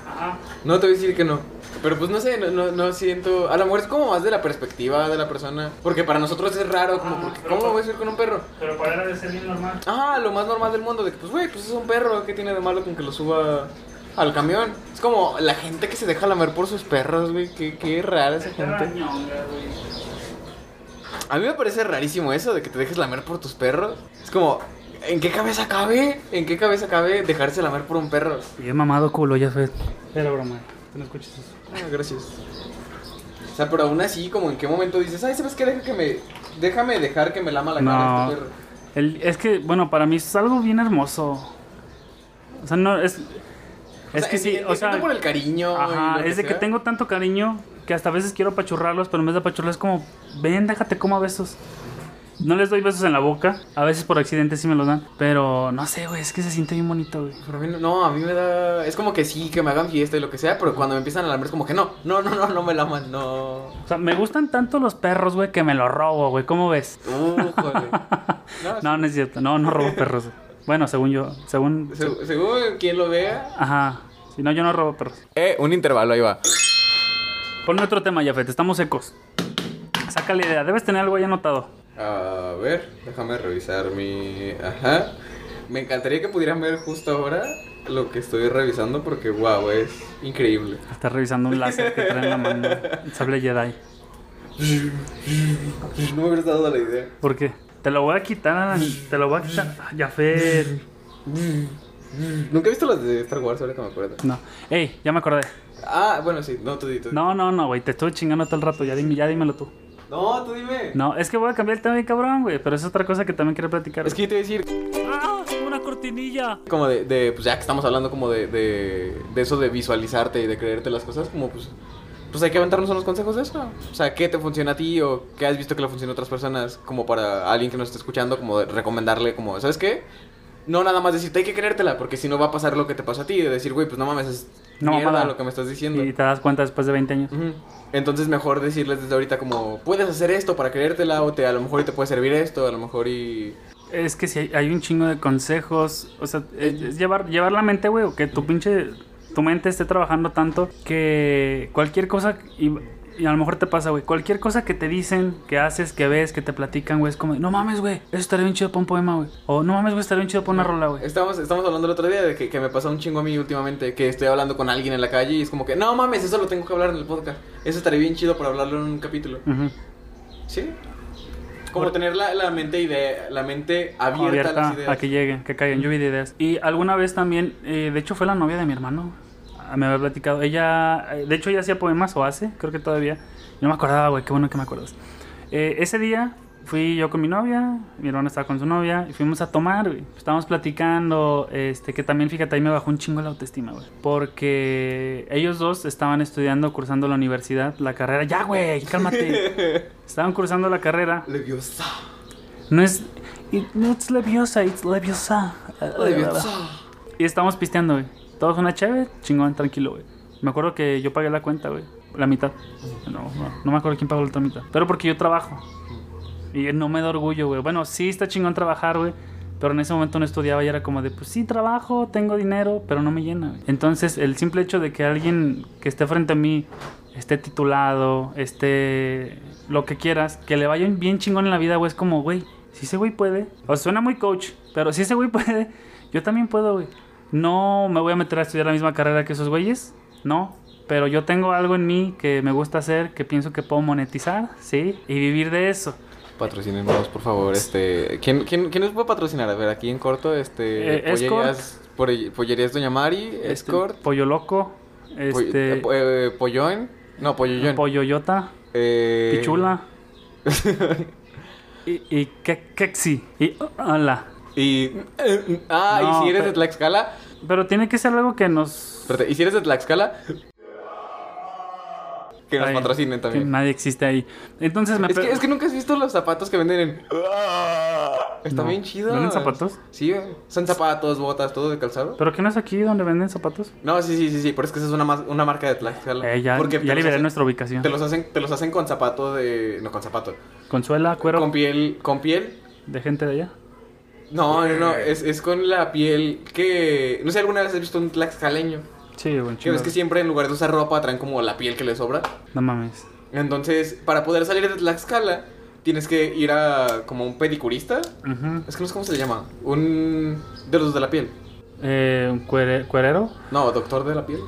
Ajá. No te voy a decir que no. Pero pues no sé, no, no, no siento. A lo mejor es como más de la perspectiva de la persona. Porque para nosotros es raro, como, Ah, porque, ¿cómo por- voy a subir con un perro? Pero para él de ser bien normal. Ajá, lo más normal del mundo, de que pues, güey, pues es un perro, ¿qué tiene de malo con que lo suba al camión? Es como la gente que se deja lamer por sus perros, güey, qué, qué rara esa gente. A mí me parece rarísimo eso de que te dejes lamer por tus perros. Es como, ¿en qué cabeza cabe? ¿En qué cabeza cabe dejarse lamer por un perro? Y he mamado culo, ya fue. Era broma. Tú no escuches eso. Ah, gracias. O sea, pero aún así, como en qué momento dices, ay, ¿sabes qué? Deja que me... Déjame dejar que me lama la cara No. este perro. El- es que, bueno, para mí es algo bien hermoso. O sea, no, es. Es sea, que sí, o sea. por el cariño. Ajá, es de que tengo tanto cariño que hasta a veces quiero apachurrarlos, pero en vez de apachurrarlos es como, ven, déjate como a besos. No les doy besos en la boca, a veces por accidente sí me los dan, pero no sé, güey, es que se siente bien bonito, güey. Pero a mí no- no, a mí me da. Es como que sí, que me hagan fiesta y lo que sea, pero cuando me empiezan a lamer es como que no, no, no, no, no me laman, no. O sea, me gustan tanto los perros, güey, que me los robo, güey, ¿cómo ves? Újole. [LAUGHS] No, No, no es cierto, no, no robo perros. Bueno, según yo, según... se- según quien lo vea. Ajá, si no, yo no robo perros. Eh, un intervalo, ahí va. Ponme otro tema, Jafet, estamos secos. Saca la idea, debes tener algo ahí anotado. A ver, déjame revisar mi. Ajá. Me encantaría que pudieran ver justo ahora lo que estoy revisando porque, wow, es increíble. Estás revisando un láser que trae en la mano. El sable Jedi. [LAUGHS] No me hubieras dado la idea. ¿Por qué? Te lo voy a quitar, Alan, Te lo voy a quitar. Ah, Jafet. Nunca he visto las de Star Wars, ahora que me acuerdo. No. Ey, ya me acordé. Ah, bueno, sí, no, tú di, tú di. No, no, no, güey. Te estuve chingando todo el rato. Ya, dime, ya dímelo tú. No, tú dime. No, es que voy a cambiar el tema cabrón, güey. Pero es otra cosa que también quiero platicar. Es que yo te iba a decir, ¡Ah! Una cortinilla. como de, de, pues ya que estamos hablando como de, de, de eso de visualizarte y de creerte las cosas, como pues, pues hay que aventarnos unos consejos de eso. O sea, ¿qué te funciona a ti o qué has visto que le funciona a otras personas? Como para alguien que nos esté escuchando, como recomendarle, como, ¿sabes qué? No nada más decirte hay que creértela, porque si no va a pasar lo que te pasó a ti, de decir, güey, pues no mames, es No, mierda lo que me estás diciendo. Y te das cuenta después de 20 años. Ujú. Entonces mejor decirles desde ahorita como, puedes hacer esto para creértela o te, a lo mejor y te puede servir esto, a lo mejor y... Es que si hay, hay un chingo de consejos. O sea, es, es llevar, llevar la mente, güey. o Que tu pinche. Tu mente esté trabajando tanto que cualquier cosa. Y y a lo mejor te pasa, güey. Cualquier cosa que te dicen, que haces, que ves, que te platican, güey, es como, no mames, güey, eso estaría bien chido para un poema, güey. O no mames, güey, estaría bien chido para una rola, güey. Estamos, estamos hablando el otro día de que, que me pasó un chingo a mí últimamente, que estoy hablando con alguien en la calle y es como que, no mames, eso lo tengo que hablar en el podcast. Eso estaría bien chido para hablarlo en un capítulo. ¿Sí? Como tener la, la mente idea, la mente abierta, a Abierta las ideas. a que lleguen, que caigan lluvia de ideas. Y alguna vez también, eh, de hecho fue la novia de mi hermano, me había platicado. Ella, eh, de hecho ella hacía poemas o hace, creo que todavía. No me acordaba, güey, qué bueno que me acuerdas. Eh, ese día fui yo con mi novia, mi hermano estaba con su novia y fuimos a tomar, güey. Estábamos platicando, este, que también, fíjate, ahí me bajó un chingo la autoestima, güey. Porque ellos dos estaban estudiando, cursando la universidad, la carrera. Ya, güey, cálmate. [LAUGHS] Estaban cursando la carrera. Leviosa. No es. it- no es leviosa, it's leviosa. Leviosa. Y estábamos pisteando, güey. Todos una chévere, chingón, tranquilo, güey. Me acuerdo que yo pagué la cuenta, güey. La mitad. No, no, no me acuerdo quién pagó la otra mitad. Pero porque yo trabajo. Y no me da orgullo, güey. Bueno, sí está chingón trabajar, güey. Pero en ese momento no estudiaba y era como de, pues sí, trabajo, tengo dinero, pero no me llena. güey. Entonces, el simple hecho de que alguien que esté frente a mí esté titulado, esté lo que quieras, que le vaya bien chingón en la vida, güey, es como, güey, si ese güey puede. O suena muy coach, pero si ese güey puede, yo también puedo, güey. No me voy a meter a estudiar la misma carrera que esos güeyes, no. Pero yo tengo algo en mí que me gusta hacer, que pienso que puedo monetizar, ¿sí? Y vivir de eso. Patrocínenos, por favor, este... ¿Quién, quién, quién nos puede patrocinar? A ver, aquí en corto, este... Eh, pollerías, pollerías Doña Mari, Este, Escort, Pollo Loco, este... eh, po- eh, Polloen, no, Polloyón. Pollo Yota, eh, Pichula. [LAUGHS] y, y Kexi. Y hola. Y... ah, No, y si eres de pero- Tlaxcala... Pero tiene que ser algo que nos. Espérate, y si eres de Tlaxcala... Que nos Ay, patrocinen que también. nadie existe ahí. Entonces me. Es que, es que nunca has visto los zapatos que venden en... Está No. bien chido. ¿Venden zapatos? Sí, son zapatos, botas, todo de calzado. ¿Pero qué no es aquí donde venden zapatos? No, sí, sí, sí, sí, pero es que esa es una, una marca de Tlaxcala. Eh, ya Porque ya liberé hacen- nuestra ubicación. Te los hacen, te los hacen con zapato de. No, con zapato. Consuela, cuero Con piel. ¿Con piel? de gente de allá. No, no, no. Es, es con la piel que. No sé, alguna vez has visto un tlaxcaleño. Sí, buen Que ves que siempre en lugar de usar ropa traen como la piel que les sobra. No mames. Entonces, para poder salir de Tlaxcala, tienes que ir a como un pedicurista. Es que no sé cómo se le llama. Un. De los de la piel. Eh, un cuere- ¿Cuerero? No, doctor de la piel.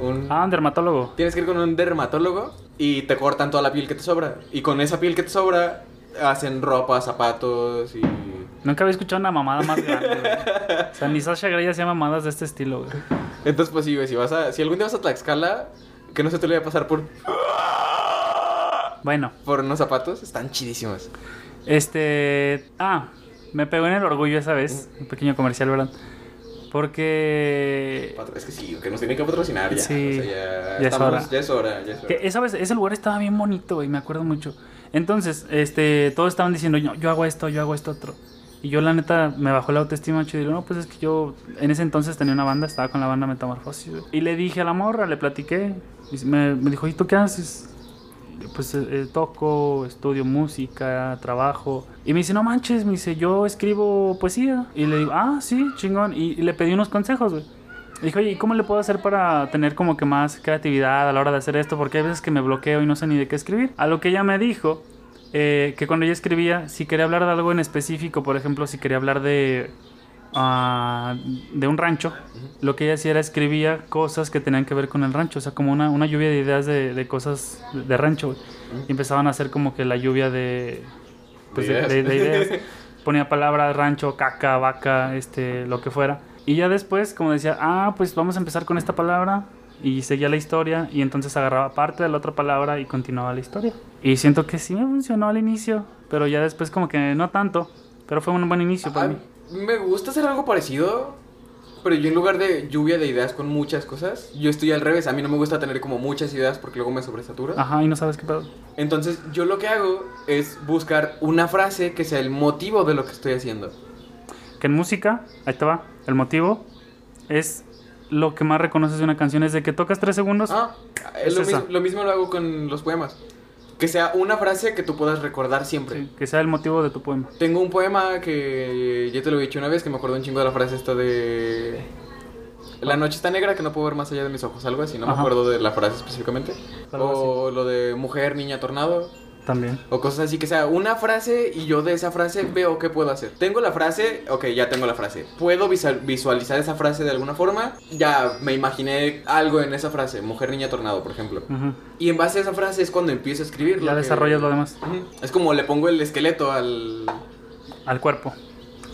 Un. Ah, un dermatólogo. Tienes que ir con un dermatólogo y te cortan toda la piel que te sobra. Y con esa piel que te sobra, hacen ropa, zapatos y. Nunca había escuchado una mamada más grande. güey. O sea, ni Sasha Grey hacía mamadas de este estilo, güey. Entonces, pues sí, güey, si vas a. Si algún día vas a Tlaxcala, que no se te le vaya a pasar por. Bueno, por unos zapatos, están chidísimos. este. Ah, me pegó en el orgullo esa vez. Un pequeño comercial, ¿verdad? Porque. Es que sí, que nos tienen que patrocinar ya. Sí, o sea, ya, ya es estamos- hora. Ya es hora, ya es hora. Que esa vez, ese lugar estaba bien bonito, güey, me acuerdo mucho. Entonces, este, todos estaban diciendo, yo, yo hago esto, yo hago esto otro. Y yo, la neta, me bajó la autoestima mucho y digo, no, pues es que yo en ese entonces tenía una banda, estaba con la banda Metamorfosis. Y le dije a la morra, le platiqué. Y me, me dijo, ¿y tú qué haces? Pues eh, toco, estudio música, trabajo. Y me dice, no manches, me dice, yo escribo poesía. Y le digo, ah, sí, chingón. Y, y le pedí unos consejos, güey. Y Dijo, oye, ¿y cómo le puedo hacer para tener como que más creatividad a la hora de hacer esto? Porque hay veces que me bloqueo y no sé ni de qué escribir. A lo que ella me dijo, eh, que cuando ella escribía, si quería hablar de algo en específico, por ejemplo, si quería hablar de, ah, de un rancho, lo que ella hacía era escribía cosas que tenían que ver con el rancho, o sea, como una, una lluvia de ideas de, de cosas de, de rancho. Y empezaban a hacer como que la lluvia de, pues, de, ideas. de- de ideas. [LAUGHS] Ponía palabras rancho, caca, vaca, este, lo que fuera. Y ya después, como decía, ah, pues vamos a empezar con esta palabra. Y seguía la historia y entonces agarraba parte de la otra palabra y continuaba la historia. Y siento que sí me funcionó al inicio, pero ya después como que no tanto. Pero fue un buen inicio para mí. me gusta hacer algo parecido, pero yo en lugar de lluvia de ideas con muchas cosas, yo estoy al revés. A mí no me gusta tener como muchas ideas porque luego me sobresatura. Ajá, y no sabes qué pedo. Entonces, yo lo que hago es buscar una frase que sea el motivo de lo que estoy haciendo. Que en música, ahí te va, el motivo es lo que más reconoces de una canción, es de que tocas tres segundos. Ah, Es lo, lo mismo lo hago con los poemas. Que sea una frase que tú puedas recordar siempre. sí, que sea el motivo de tu poema. Tengo un poema que ya te lo he dicho una vez, que me acuerdo un chingo de la frase esta de... La noche está negra que no puedo ver más allá de mis ojos, algo así, no me acuerdo de la frase específicamente. O lo de mujer, niña, tornado. También. O cosas así, que sea una frase y yo de esa frase veo qué puedo hacer. Tengo la frase, ok, ya tengo la frase. ¿Puedo visual- visualizar esa frase de alguna forma? Ya me imaginé algo en esa frase, mujer, niña, tornado, por ejemplo. Y en base a esa frase es cuando empiezo a escribir. Ya que- desarrollas lo demás. Es como le pongo el esqueleto al... Al cuerpo.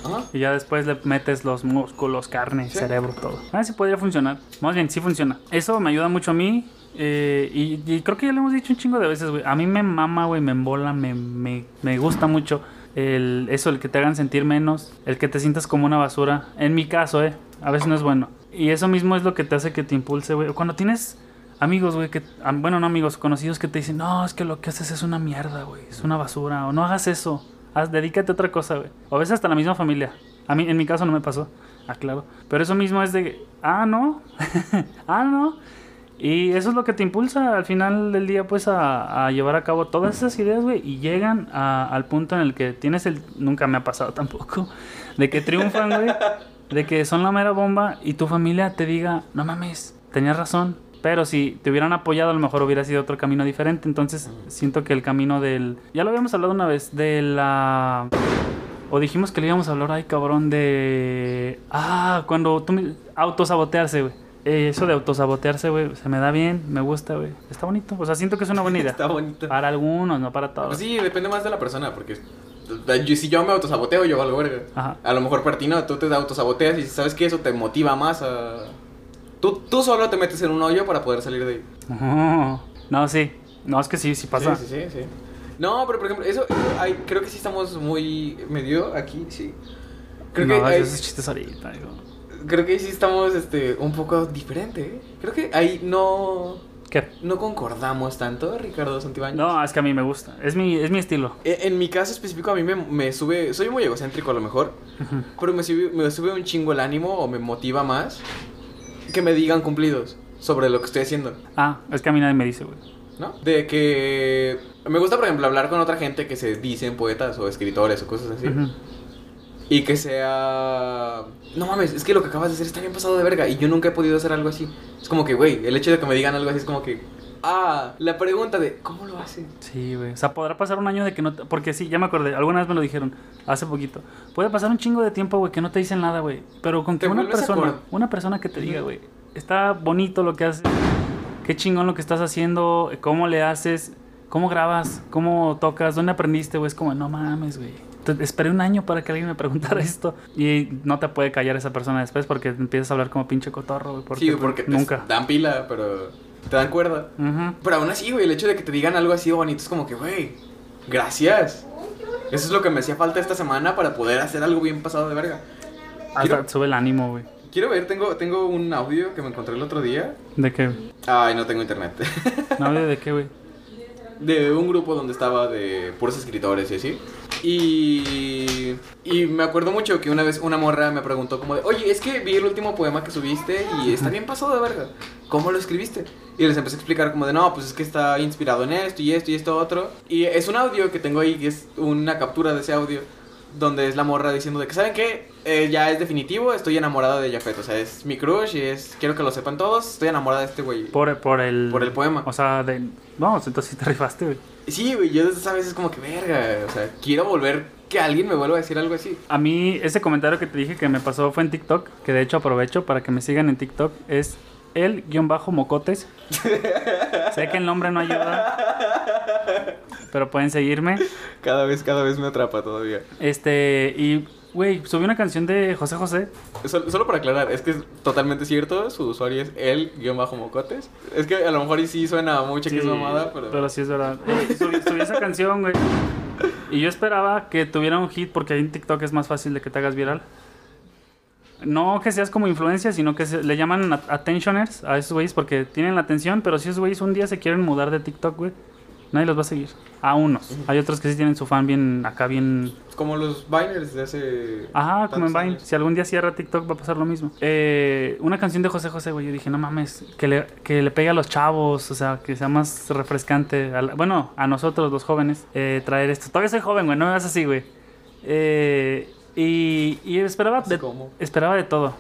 Ajá. Y ya después le metes los músculos, carne, Sí. cerebro, todo. Ah, sí podría funcionar. Más bien, sí funciona. Eso me ayuda mucho a mí. Eh, y, creo que ya lo hemos dicho un chingo de veces, güey. A mí me mama, güey, me embola, me, me, me gusta mucho el, eso, el que te hagan sentir menos, el que te sientas como una basura. En mi caso, eh. A veces no es bueno. Y eso mismo es lo que te hace que te impulse, güey. Cuando tienes amigos, güey, que, bueno, no amigos, conocidos que te dicen, no, es que lo que haces es una mierda, güey, es una basura, o no hagas eso, haz, dedícate a otra cosa, güey. O a veces hasta la misma familia. A mí, en mi caso no me pasó, ah, claro. Pero eso mismo es de, ah, no, [LAUGHS] ah, no. Y eso es lo que te impulsa al final del día, pues, a, a llevar a cabo todas esas ideas, güey. Y llegan a- al punto en el que tienes el... Nunca me ha pasado [LAUGHS] tampoco. De que triunfan, güey. De que son la mera bomba y tu familia te diga, no mames, tenías razón. Pero si te hubieran apoyado, a lo mejor hubiera sido otro camino diferente. Entonces, siento que el camino del... Ya lo habíamos hablado una vez, de la... O dijimos que le íbamos a hablar, ay cabrón, de... Ah, cuando tú... Autosabotearse, güey. Eh, eso de autosabotearse, güey, se me da bien, me gusta, güey. Está bonito. O sea, siento que es una buena [LAUGHS] idea. Está bonito. Para algunos, no para todos. Pues sí, depende más de la persona, porque yo- si yo me autosaboteo, yo valgo verga. Ajá. A lo mejor para ti no, tú te autosaboteas y sabes que eso te motiva más a... Tú, tú solo te metes en un hoyo para poder salir de ahí. Oh, [LAUGHS] no, sí. No, es que sí, sí pasa. Sí, sí, sí, sí. No, pero por ejemplo, eso, eso hay- creo que sí estamos muy medio aquí, sí. Creo no, que hay- esos chistes ahorita, digo. Creo que sí estamos este un poco diferente. ¿eh? Creo que ahí no ¿Qué? no concordamos tanto, Ricardo Santibáñez. No, es que a mí me gusta. Es mi, es mi estilo. E- En mi caso específico a mí me, me sube, soy muy egocéntrico a lo mejor, pero me sube, me sube un chingo el ánimo o me motiva más que me digan cumplidos sobre lo que estoy haciendo. Ah, es que a mí nadie me dice, güey. ¿no? De que me gusta, por ejemplo, hablar con otra gente que se dicen poetas o escritores o cosas así. Y que sea... No mames, es que lo que acabas de hacer está bien pasado de verga y yo nunca he podido hacer algo así. Es como que, güey, el hecho de que me digan algo así es como que... Ah, la pregunta de ¿cómo lo hacen? Sí, güey. O sea, podrá pasar un año de que no... te- Porque sí, ya me acordé. Alguna vez me lo dijeron. Hace poquito. Puede pasar un chingo de tiempo, güey, que no te dicen nada, güey. Pero con que una persona... Una persona que te diga, güey. Está bonito lo que haces. Qué chingón lo que estás haciendo. Cómo le haces. Cómo grabas. Cómo tocas. ¿Dónde aprendiste, güey? Es como, no mames, güey. Esperé un año para que alguien me preguntara esto. Y no te puede callar esa persona después porque empiezas a hablar como pinche cotorro, güey. Porque, sí, porque te nunca. dan pila, pero te dan cuerda. Pero aún así, güey, el hecho de que te digan algo así bonito es como que, güey, gracias. Eso es lo que me hacía falta esta semana para poder hacer algo bien pasado de verga. Hasta Quiero, sube el ánimo, güey. quiero ver, tengo, tengo un audio que me encontré el otro día. ¿De qué? Ay, no tengo internet. ¿No audio de [LAUGHS] qué, güey? De un grupo donde estaba de puros escritores y así. Y, y me acuerdo mucho que una vez una morra me preguntó como de, oye, es que vi el último poema que subiste y está bien pasado de verga. ¿Cómo lo escribiste? Y les empecé a explicar como de, no, pues es que está inspirado en esto y esto y esto otro. Y es un audio que tengo ahí, que es una captura de ese audio, donde es la morra diciendo de que, ¿saben qué? Eh, ya es definitivo, estoy enamorada de Jafet. O sea, es mi crush y es, quiero que lo sepan todos, estoy enamorada de este güey. Por, por el... Por el poema. O sea, de... Vamos, entonces sí te rifaste, güey. Sí, güey, yo desde esa vez es como que verga, o sea, quiero volver, que alguien me vuelva a decir algo así. A mí, ese comentario que te dije que me pasó fue en TikTok, que de hecho aprovecho para que me sigan en TikTok, es el guion bajo mocotes. sé que el nombre no ayuda, pero pueden seguirme. Cada vez, cada vez me atrapa todavía. Este, y, güey, subí una canción de José José. Solo, solo para aclarar, es que es totalmente cierto, su usuario es el guion bajo mocotes. Es que a lo mejor y sí suena mucho que es Sí, mamada, pero... sí es verdad. Subí, subí esa canción, güey. Y yo esperaba que tuviera un hit porque ahí en TikTok es más fácil de que te hagas viral. No que seas como influencia, sino que se- le llaman at- attentioners a esos güeyes porque tienen la atención, pero si esos güeyes un día se quieren mudar de TikTok, güey, nadie los va a seguir. A unos. Hay otros que sí tienen su fan bien acá, bien Como los Biners de hace... Ajá, como en Vine. años. Si algún día cierra TikTok va a pasar lo mismo. Eh, una canción de José José, güey. Yo dije, no mames, que le, que le pegue a los chavos, o sea, que sea más refrescante. a la- bueno, a nosotros, los jóvenes, eh, traer esto. Todavía soy joven, güey, no me veas así, güey. Eh, y, y esperaba, de, esperaba de todo.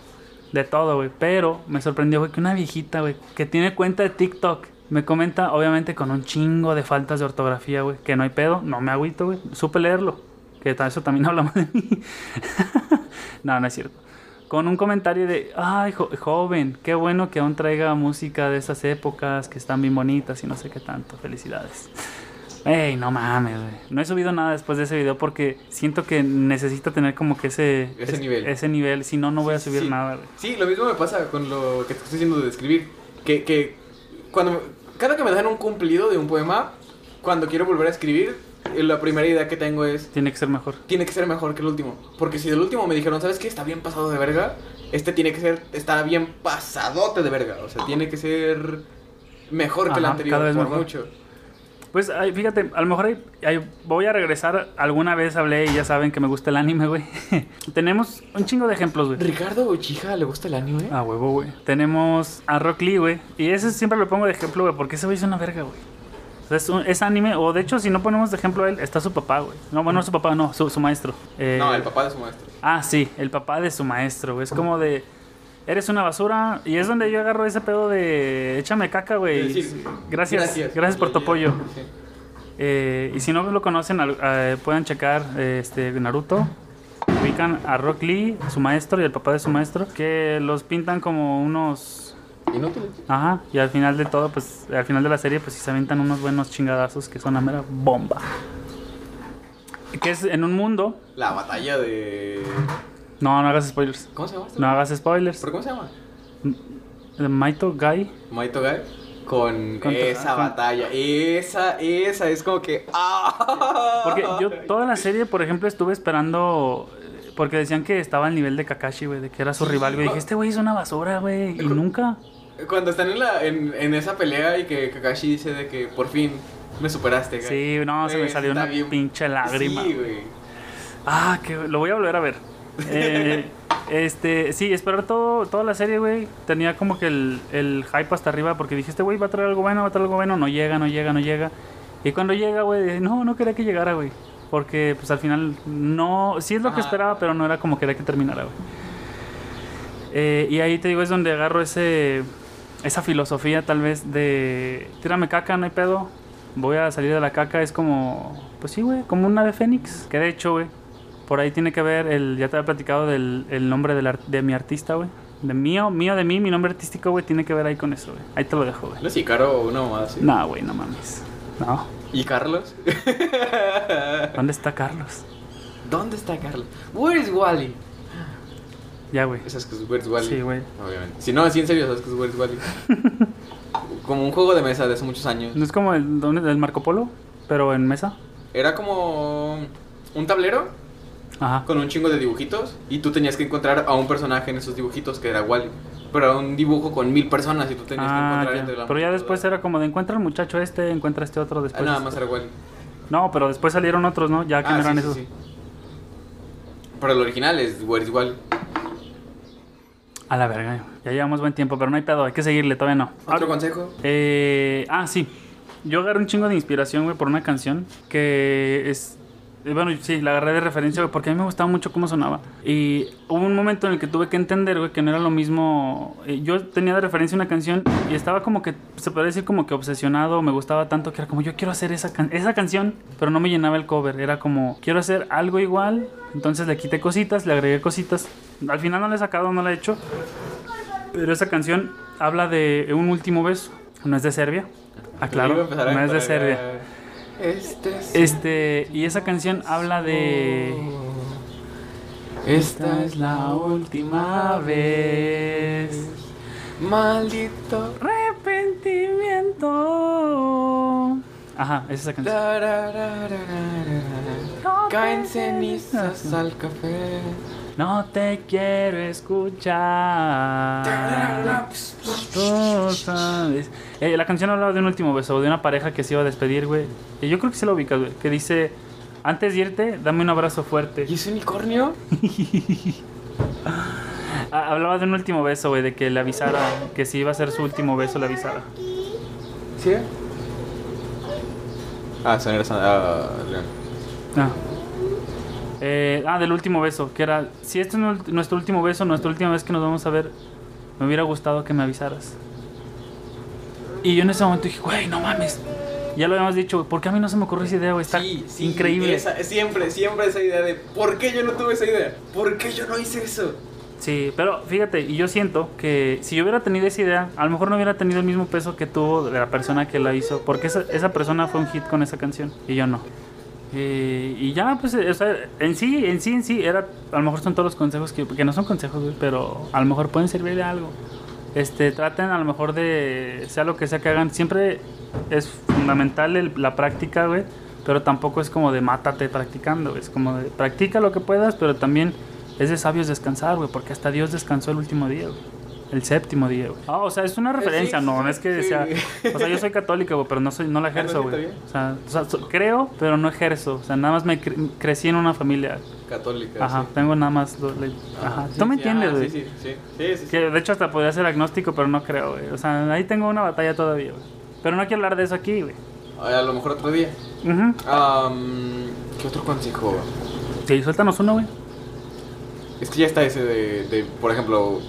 de todo, güey. Pero me sorprendió, güey, que una viejita, güey, que tiene cuenta de TikTok, me comenta, obviamente, con un chingo de faltas de ortografía, güey, que no hay pedo, no me agüito, güey. Supe leerlo, que eso también [LAUGHS] habla mal de mí. no, no es cierto. Con un comentario de, ay, jo- joven, qué bueno que aún traiga música de esas épocas que están bien bonitas y no sé qué tanto. Felicidades. Ey, no mames, güey. No he subido nada después de ese video porque siento que necesito tener como que ese... Ese es- nivel. Ese nivel, si no, no voy a subir Sí. nada, güey. Sí, lo mismo me pasa con lo que te estoy diciendo de escribir. Que, que cuando cada que me dan un cumplido de un poema, cuando quiero volver a escribir, eh, la primera idea que tengo es Tiene que ser mejor. tiene que ser mejor que el último. Porque si del último me dijeron, ¿sabes qué? Está bien pasado de verga. Este tiene que ser, está bien pasadote de verga. O sea, tiene que ser mejor que el anterior, cada vez por mejor. mucho. Pues ay, fíjate, a lo mejor voy a regresar. Alguna vez hablé y ya saben que me gusta el anime, güey. [LAUGHS] Tenemos un chingo de ejemplos, güey. ¿Ricardo Uchija le gusta el anime? A huevo, güey. Tenemos a Rock Lee, güey. Y ese siempre lo pongo de ejemplo, güey, porque ese güey es una verga, güey. O sea, es, un- es anime, o de hecho, si no ponemos de ejemplo a él, está su papá, güey. No, bueno, no su papá, no, su, su maestro. Eh, No, el papá de su maestro. Ah, sí, el papá de su maestro, güey. Es como de. Eres una basura. Y es donde yo agarro ese pedo de. Échame caca, güey. Decir, gracias, gracias, por tu apoyo. Sí. Eh, y si no lo conocen, eh, pueden checar eh, este Naruto. Ubican a Rock Lee, su maestro y el papá de su maestro, que los pintan como unos. Inútil. Ajá, y al final de todo, pues al final de la serie, pues sí se aventan unos buenos chingadazos que son una mera bomba. Que es en un mundo. La batalla de. No, no hagas spoilers. ¿Cómo se llama? esto? No hagas spoilers. ¿Pero cómo se llama? Maito Guy. Maito Gai. Con, Con- esa con- batalla. Esa, esa es como que. ¡Ah! Porque [LAUGHS] yo toda la serie, por ejemplo, estuve esperando. Porque decían que estaba al nivel de Kakashi, güey, de que era su rival, güey. Dije, este güey es una basura, güey. Y nunca. Cuando están en, la, en, en esa pelea y que Kakashi dice de que por fin me superaste, Gai. Sí, no, se me Güey, salió una bien- pinche lágrima. Sí, güey. Ah, que lo voy a volver a ver. Eh, este, sí, esperar todo, toda la serie, güey. Tenía como que el, el hype hasta arriba porque dije, este güey va a traer algo bueno, va a traer algo bueno. No llega, no llega, no llega. Y cuando llega, güey, no, no quería que llegara, güey. Porque, pues al final, no. Sí es lo que esperaba, pero no era como quería que terminara, güey. Eh, y ahí te digo, es donde agarro ese. Esa filosofía, tal vez, de. Tírame caca, no hay pedo. Voy a salir de la caca. Es como. Pues sí, güey, como un ave fénix. Que de hecho, güey, por ahí tiene que ver el. Ya te había platicado del el nombre del de mi artista, güey. De mío, mío de mí, mi nombre artístico, güey, tiene que ver ahí con eso, güey. Ahí te lo dejo, güey. ¿No es Icaro o una mamada así? No, güey, no mames. No. ¿Y Carlos? [LAUGHS] ¿Dónde está Carlos? ¿Dónde está Carlos? Where is Wally? Ya, güey. ¿Sabes que es Where is Wally? Sí, güey. Obviamente. Si no, así en serio, ¿sabes que es Where is Wally? [LAUGHS] como un juego de mesa de hace muchos años. ¿No es como el, ¿dónde- el Marco Polo? Pero en mesa. Era como un tablero Ajá. con un chingo de dibujitos y tú tenías que encontrar a un personaje en esos dibujitos que era Wally. Pero era un dibujo con mil personas y tú tenías que Ah, encontrar ya. entre la Pero ya después era como de encuentra al muchacho este, encuentra este otro Ah, después. nada más era Wally. No, pero después salieron otros, ¿no? Ya que Ah, no eran sí, esos. sí. Pero el original es Where is Wally. A la verga. Ya llevamos buen tiempo, pero no hay pedo, hay que seguirle, todavía no. ¿Otro consejo? Eh, ah, sí. Yo agarré un chingo de inspiración, güey, por una canción que es... Bueno, sí, la agarré de referencia, güey, porque a mí me gustaba mucho cómo sonaba. Y hubo un momento en el que tuve que entender, güey, que no era lo mismo... eh, Yo tenía de referencia una canción y estaba como que, se puede decir como que obsesionado, me gustaba tanto que era como, yo quiero hacer esa, can- esa canción, pero no me llenaba el cover. Era como, quiero hacer algo igual, entonces le quité cositas, le agregué cositas. Al final no la he sacado, no la he hecho. Pero esa canción habla de un último beso. No es de Serbia. Ah, Iba a claro. empezar a No es de. Serbia. Este es... Este, y esa canción habla de. Esta es la última vez. Maldito. Arrepentimiento. Ajá, es esa canción. Caen cenizas al café. No te quiero escuchar. Tú sabes. Eh, la canción hablaba de un último beso, de una pareja que se iba a despedir, güey. Y yo creo que se lo ubicas, güey. Que dice: Antes de irte, dame un abrazo fuerte. ¿Y ese unicornio? [LAUGHS] Ah, hablaba de un último beso, güey, de que le avisara, que si iba a ser su último beso, le avisara. ¿Sí? Ah, son eres. Ah, León. Ah. Eh, ah, del último beso, que era, si este es nu- nuestro último beso, nuestra última vez que nos vamos a ver, me hubiera gustado que me avisaras. Y yo en ese momento dije, güey, no mames. Ya lo habíamos dicho, ¿por qué a mí no se me ocurrió esa idea, güey? Está Sí, sí, increíble. esa- siempre, siempre esa idea de ¿por qué yo no tuve esa idea? ¿Por qué yo no hice eso? Sí, pero fíjate, y yo siento que si yo hubiera tenido esa idea, a lo mejor no hubiera tenido el mismo peso que tuvo de la persona que la hizo, porque esa, esa persona fue un hit con esa canción y yo no. Eh, y ya, pues, eh, en sí, en sí, en sí, era, a lo mejor son todos los consejos que, no son consejos, pero a lo mejor pueden servir de algo. Este, traten a lo mejor de, sea lo que sea que hagan, siempre es fundamental la práctica, güey, pero tampoco es como de mátate practicando, es como de practica lo que puedas, pero también es de sabios descansar, güey, porque hasta Dios descansó el último día, güey. El séptimo día, güey. Ah, o sea, es una referencia, sí, no, sí, no es que sí. sea... O sea, yo soy católico, güey, pero no, soy, no la Ah, ejerzo, güey. O sea, o sea, so- creo, pero no ejerzo. O sea, nada más me cre- crecí en una familia. Católica. Ajá, sí. tengo nada más... lo- le- Ah, Ajá, sí, tú me entiendes, ah, güey. Sí, sí, sí. sí. Que de hecho hasta podría ser agnóstico, pero no creo, güey. O sea, ahí tengo una batalla todavía, güey. Pero no quiero hablar de eso aquí, güey. A lo mejor otro día. Am, ¿Qué otro consejo? Sí, suéltanos uno, güey. Es que ya está ese de, de por ejemplo...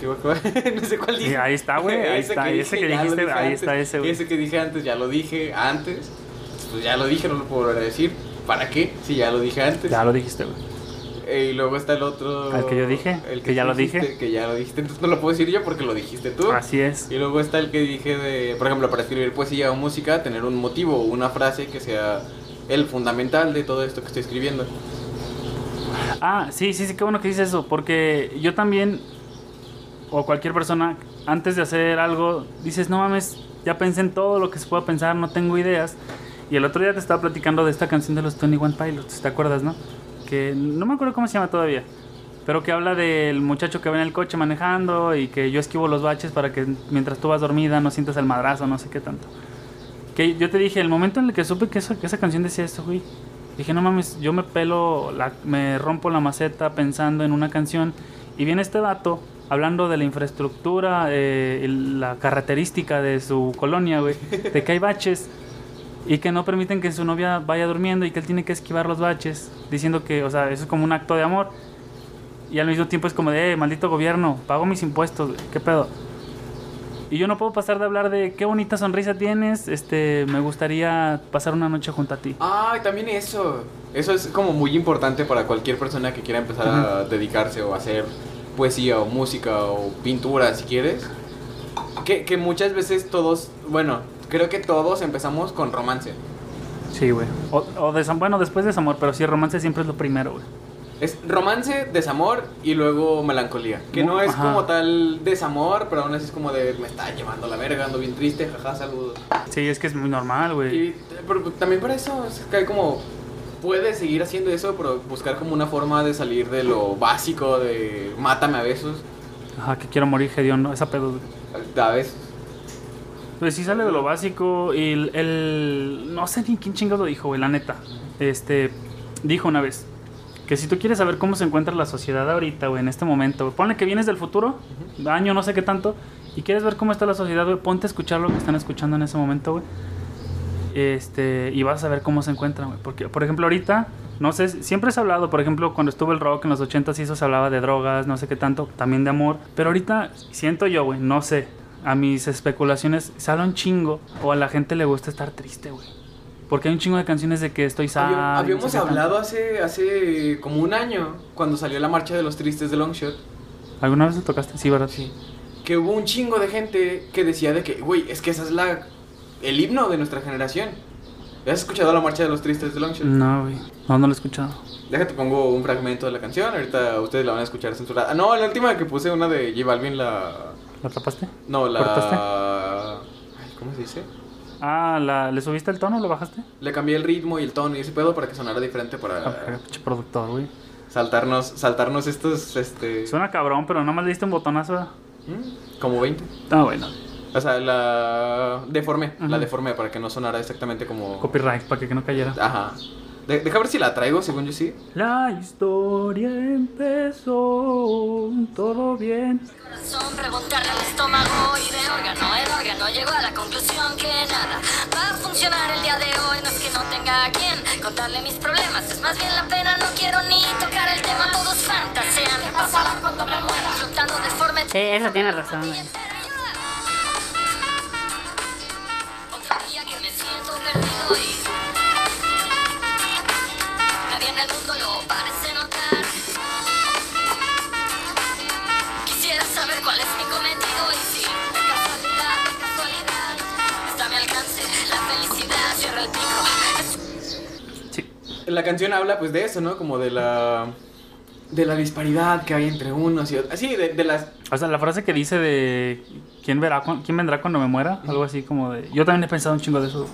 ¿qué, qué- [LAUGHS] no sé cuál dije. Ahí está, güey, ahí está, ese que ya lo dijiste, ahí antes. está ese, güey. Ese que dije antes, ya lo dije antes. Pues ya lo dije, no lo puedo volver a decir. ¿Para qué? Si ya lo dije antes. Ya lo dijiste, güey. Eh, y luego está el otro... ¿El que yo dije? El ¿Que ya lo dije? Que ya lo dijiste. Entonces no lo puedo decir yo porque lo dijiste tú. Así es. Y luego está el que dije de, por ejemplo, para escribir poesía o música, tener un motivo o una frase que sea el fundamental de todo esto que estoy escribiendo. Ah, sí, sí, sí, qué bueno que dices eso, porque yo también, o cualquier persona, antes de hacer algo, dices, no mames, ya pensé en todo lo que se pueda pensar, no tengo ideas. Y el otro día te estaba platicando de esta canción de los 21 Pilots, ¿te acuerdas, no? Que no me acuerdo cómo se llama todavía, pero que habla del muchacho que va en el coche manejando y que yo esquivo los baches para que mientras tú vas dormida no sientas el madrazo, no sé qué tanto. Que yo te dije, el momento en el que supe que, eso- que esa canción decía esto, güey, dije, no mames, yo me pelo, la, me rompo la maceta pensando en una canción y viene este dato hablando de la infraestructura, eh, la característica de su colonia, güey, de que hay baches y que no permiten que su novia vaya durmiendo y que él tiene que esquivar los baches, diciendo que, o sea, eso es como un acto de amor. Y al mismo tiempo es como de, eh, maldito gobierno, pago mis impuestos, güey, ¿qué pedo? Y yo no puedo pasar de hablar de qué bonita sonrisa tienes, este, me gustaría pasar una noche junto a ti. Ah, también eso. Eso es como muy importante para cualquier persona que quiera empezar a dedicarse o hacer poesía o música o pintura, si quieres. Que, que muchas veces todos, bueno, creo que todos empezamos con romance. Sí, güey. O, o desam- bueno, después de desamor, pero sí, romance siempre es lo primero, güey. Es romance, desamor y luego melancolía. Que no es Ajá. como tal desamor, pero aún así es como de me está llevando la verga, ando bien triste, jaja, saludos. Sí, es que es muy normal, güey. Y pero también para eso, es que hay como puedes seguir haciendo eso, pero buscar como una forma de salir de lo básico de mátame a besos, Ajá, que quiero morir, hediondo, esa pedo, a veces. Pues sí sale de lo básico y el, el- no sé ni quién chingados lo dijo, güey, la neta. Este dijo una vez que si tú quieres saber cómo se encuentra la sociedad ahorita, güey, en este momento, güey, ponle que vienes del futuro, año no sé qué tanto, y quieres ver cómo está la sociedad, güey, ponte a escuchar lo que están escuchando en ese momento, güey. Este, y vas a ver cómo se encuentran, güey. Porque, por ejemplo, ahorita, no sé, siempre se ha hablado, por ejemplo, cuando estuvo el rock en los 80s y eso se hablaba de drogas, no sé qué tanto, también de amor. Pero ahorita siento yo, güey, no sé, a mis especulaciones, sale un chingo o a la gente le gusta estar triste, güey. Porque hay un chingo de canciones de que estoy sad. Habíamos, no sé tanto. hablado hace, hace como un año, cuando salió la marcha de los tristes de Longshot, ¿Alguna vez lo tocaste? Sí, ¿verdad? Sí. que hubo un chingo de gente que decía de que, güey, es que esa es la el himno de nuestra generación. ¿Has escuchado la marcha de los tristes de Longshot? No, güey. No, no lo he escuchado. Déjate pongo un fragmento de la canción, ahorita ustedes la van a escuchar censurada. Ah, no, la última que puse una de J Balvin, la... ¿La tapaste? No, la... ¿Cortaste? Ay, ¿Cómo se dice? Ah, ¿la, ¿le subiste el tono o lo bajaste? Le cambié el ritmo y el tono y ese pedo para que sonara diferente Ah, para pinche productor, güey. saltarnos, saltarnos estos, este... Suena cabrón, pero no más le diste un botonazo. ¿Mm? Como 20. Ah, bueno. O sea, la deformé, la Ajá. deformé para que no sonara exactamente como... Copyright, para que, no cayera. Ajá. De- deja ver si la traigo, según yo sí. La historia empezó. corazón, todo bien. Son preguntarle al estómago y de órgano en órgano llegó a la conclusión que nada va a funcionar el día de hoy. No es que no tenga a quien contarle mis problemas, es más bien la pena. No quiero ni tocar el tema, todos fantasean. ¿Qué pasará cuando me muera? Flotando de forma Sí, eso tiene razón, güey. La canción habla pues de eso, ¿no? Como de la de la disparidad que hay entre unos y otros. Así, de, de las O sea, la frase que dice de ¿quién, verá, ¿quién vendrá cuando me muera? Algo así como de... Yo también he pensado un chingo de eso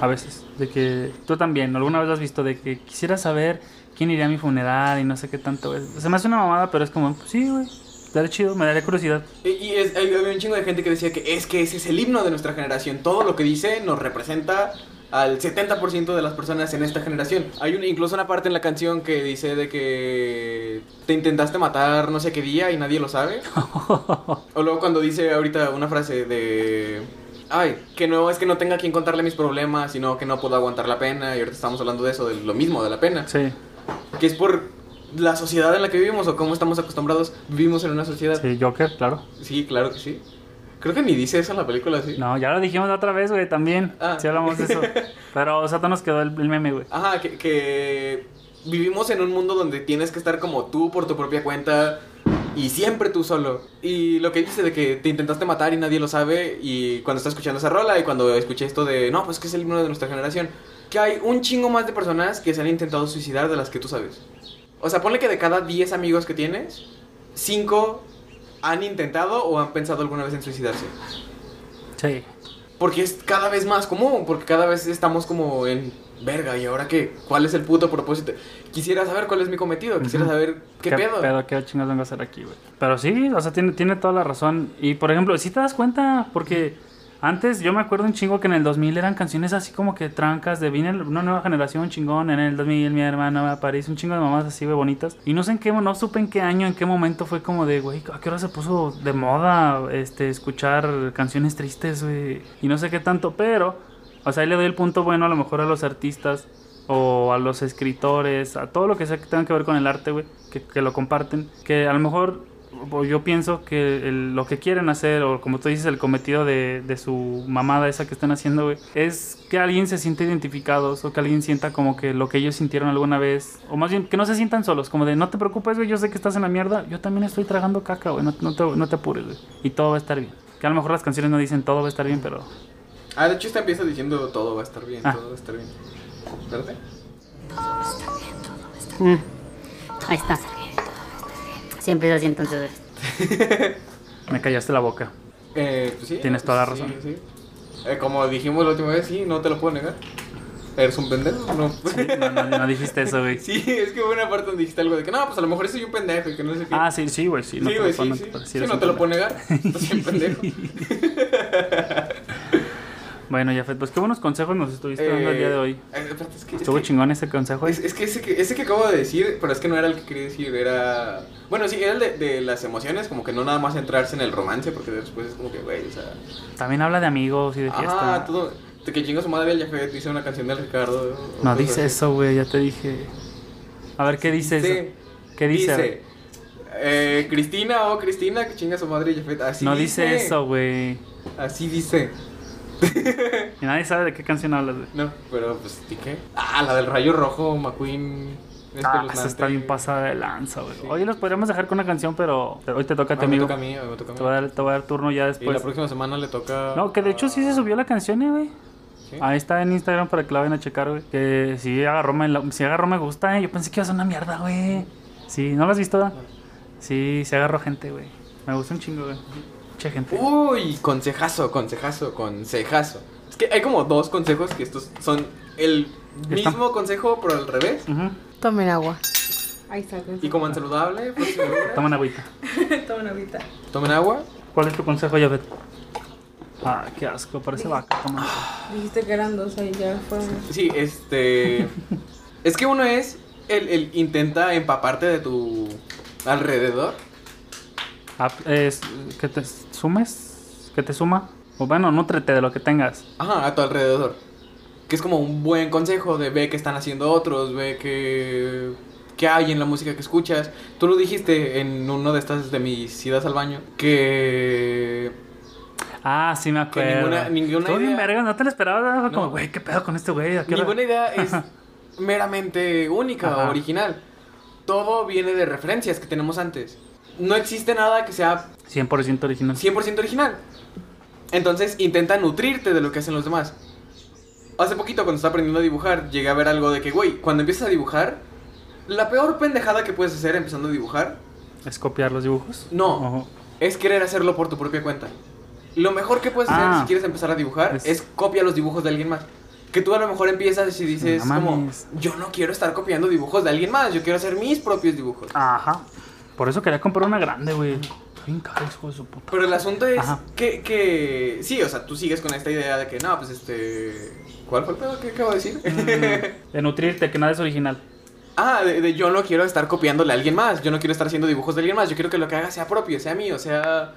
a veces. De que tú también, alguna vez lo has visto, de que quisiera saber quién iría a mi funeral y no sé qué tanto. es. Se me hace una mamada, pero es como, pues, sí, güey. Daría chido, me daría curiosidad. Y, y es- hay, había un chingo de gente que decía que es que ese es el himno de nuestra generación. Todo lo que dice nos representa al 70% de las personas en esta generación. Hay un- incluso una parte en la canción que dice de que te intentaste matar no sé qué día y nadie lo sabe. [LAUGHS] o luego cuando dice ahorita una frase de... Ay, que no es que no tenga quien contarle mis problemas, sino que no puedo aguantar la pena. Y ahorita estamos hablando de eso, de lo mismo, de la pena. Sí, Que es por la sociedad en la que vivimos o cómo estamos acostumbrados. Vivimos en una sociedad. sí, Joker, claro. Sí, claro que sí. Creo que ni dice eso en la película, sí. No, ya lo dijimos la otra vez, güey, también. Ah. Sí hablamos de eso. [LAUGHS] Pero, o sea, nos quedó el, el meme, güey. Ajá, que, que vivimos en un mundo donde tienes que estar como tú por tu propia cuenta y siempre tú solo. Y lo que dice de que te intentaste matar y nadie lo sabe y cuando estás escuchando esa rola y cuando escuché esto de, no, pues que es el himno de nuestra generación, que hay un chingo más de personas que se han intentado suicidar de las que tú sabes. O sea, ponle que de cada 10 amigos que tienes, 5 han intentado o han pensado alguna vez en suicidarse. Sí. Porque es cada vez más común, porque cada vez estamos como en verga, ¿y ahora qué? ¿Cuál es el puto propósito? Quisiera saber cuál es mi cometido, quisiera Ujú. saber qué, pedo. ¿Qué chingados vengo a hacer aquí, güey? Pero sí, o sea, tiene, tiene toda la razón. Y, por ejemplo, si te das cuenta, porque antes yo me acuerdo un chingo que en el 2000 eran canciones así como que trancas de vine una nueva generación chingón. En el 2000 mi hermana va a París, un chingo de mamás así, güey, bonitas. Y no sé en qué, no supe en qué año, en qué momento fue como de, güey, ¿a qué hora se puso de moda este, escuchar canciones tristes, güey? Y no sé qué tanto, pero, o sea, ahí le doy el punto bueno a lo mejor a los artistas o a los escritores, a todo lo que sea que tenga que ver con el arte, güey, que, que lo comparten, que a lo mejor yo pienso que el- lo que quieren hacer, o como tú dices, el cometido de, de su mamada esa que están haciendo, güey, es que alguien se sienta identificados o que alguien sienta como que lo que ellos sintieron alguna vez, o más bien que no se sientan solos, como de no te preocupes, güey, yo sé que estás en la mierda, yo también estoy tragando caca, güey, no, no te, no te apures, güey, y todo va a estar bien. Que a lo mejor las canciones no dicen todo va a estar bien, pero Ah, de hecho esta empieza diciendo todo va a estar bien, Ah. todo va a estar bien. ¿Verdad? Mm. Ahí está. Sí, empieza así entonces. [LAUGHS] me callaste la boca. Eh, pues sí. Tienes toda la sí, razón. sí. Eh, como dijimos la última vez, sí, no te lo puedo negar. Eres un pendejo, ¿no? No, no, no dijiste eso, güey. [LAUGHS] Sí, es que hubo una parte donde dijiste algo de que no, pues a lo mejor soy un pendejo y que no sé qué. Ah, sí, sí, güey, sí. sí, no te güey, lo puedo- sí, sí. sí Sí, no un te lo puedo negar. Estás [LAUGHS] bien pendejo. Bueno, Jafet, pues qué buenos consejos nos estuviste dando el día de hoy. eh, espérate, es que- es Estuvo que- chingón ese consejo. Es, es que ese que ese que acabo de decir, pero es que no era el que quería decir, era... Bueno, sí, era el de, de las emociones, como que no nada más centrarse en el romance, porque después es como que, güey, o sea... También habla de amigos y de fiesta. Ah, todo... Que chingo su madre Jafet, dice una canción del Ricardo. no dice así. eso, güey, ya te dije. A ver, ¿qué dice Dice- eso? ¿Qué dice? Dice... Eh, Cristina o Cristina, que chinga su madre Jafet. Así no dice eso, güey. Así dice. [LAUGHS] Y nadie sabe de qué canción hablas, güey. No, pero pues, ¿y qué? Ah, la del rayo rojo, McQueen. Ah, esa espeluznante. está bien pasada de lanza, güey. Sí. Hoy los podríamos dejar con una canción, pero pero hoy te toca a Ah, ti, me amigo. toca a mí, me toca a mí. Te voy a dar, te voy a dar turno ya Y la después. próxima semana le toca. No, que de hecho sí se subió la canción, eh, güey. ¿Sí? Ahí está en Instagram para que la vayan a checar, güey. Que sí agarró me, la- sí agarró me gusta, eh. Yo pensé que iba a ser una mierda, güey. Sí, ¿no lo has visto? da? Sí, se agarró gente, güey. Me gusta un chingo, güey. Mucha gente. Uy, consejazo, consejazo, consejazo. Es que hay como dos consejos que estos son el mismo consejo, pero al revés. Ujú. Tomen agua. Ahí está. Y como en saludable, [LAUGHS] Toma una agüita. [LAUGHS] Tomen agüita. tomen agua. ¿Cuál es tu consejo, Jafet? Ah, qué asco, parece vaca. Toma. [GASPS] Dijiste que eran dos ahí, ya fueron. Sí, este. [LAUGHS] es que uno es el, el intenta empaparte de tu alrededor. Ah, es- que te sumes, que te suma. O bueno, nútrete de lo que tengas. Ajá, a tu alrededor. Que es como un buen consejo de ve que están haciendo otros, ve que, que hay en la música que escuchas. Tú lo dijiste en uno de estas de mis idas al baño, que... Ah, sí me Que acuerdo. ninguna- ninguna bien idea- verga, no te lo esperaba. Como, No. güey, ¿qué pedo con este güey? Ninguna idea [LAUGHS] es meramente única Ajá. o original. Todo viene de referencias que tenemos antes. No existe nada que sea 100% original. 100% original. Entonces intenta nutrirte de lo que hacen los demás. Hace poquito cuando estaba aprendiendo a dibujar, llegué a ver algo de que, güey, cuando empiezas a dibujar, la peor pendejada que puedes hacer empezando a dibujar ¿Es copiar los dibujos? No. Ojo. es querer hacerlo por tu propia cuenta. Lo mejor que puedes hacer Ah. si quieres empezar a dibujar Es- es... copia los dibujos de alguien más. Que tú a lo mejor empiezas y dices No como, yo no quiero estar copiando dibujos de alguien más, yo quiero hacer mis propios dibujos. Ajá. Por eso quería comprar una grande, güey. Bien caro, hijo de su puta. Pero el asunto es Ajá. que, que, sí, o sea, tú sigues con esta idea de que, no, pues este, ¿cuál fue el pedo que acabo de decir? Mm, De nutrirte, que nada es original. ah, de, de yo no quiero estar copiándole a alguien más, yo no quiero estar haciendo dibujos de alguien más, yo quiero que lo que haga sea propio, sea mío, sea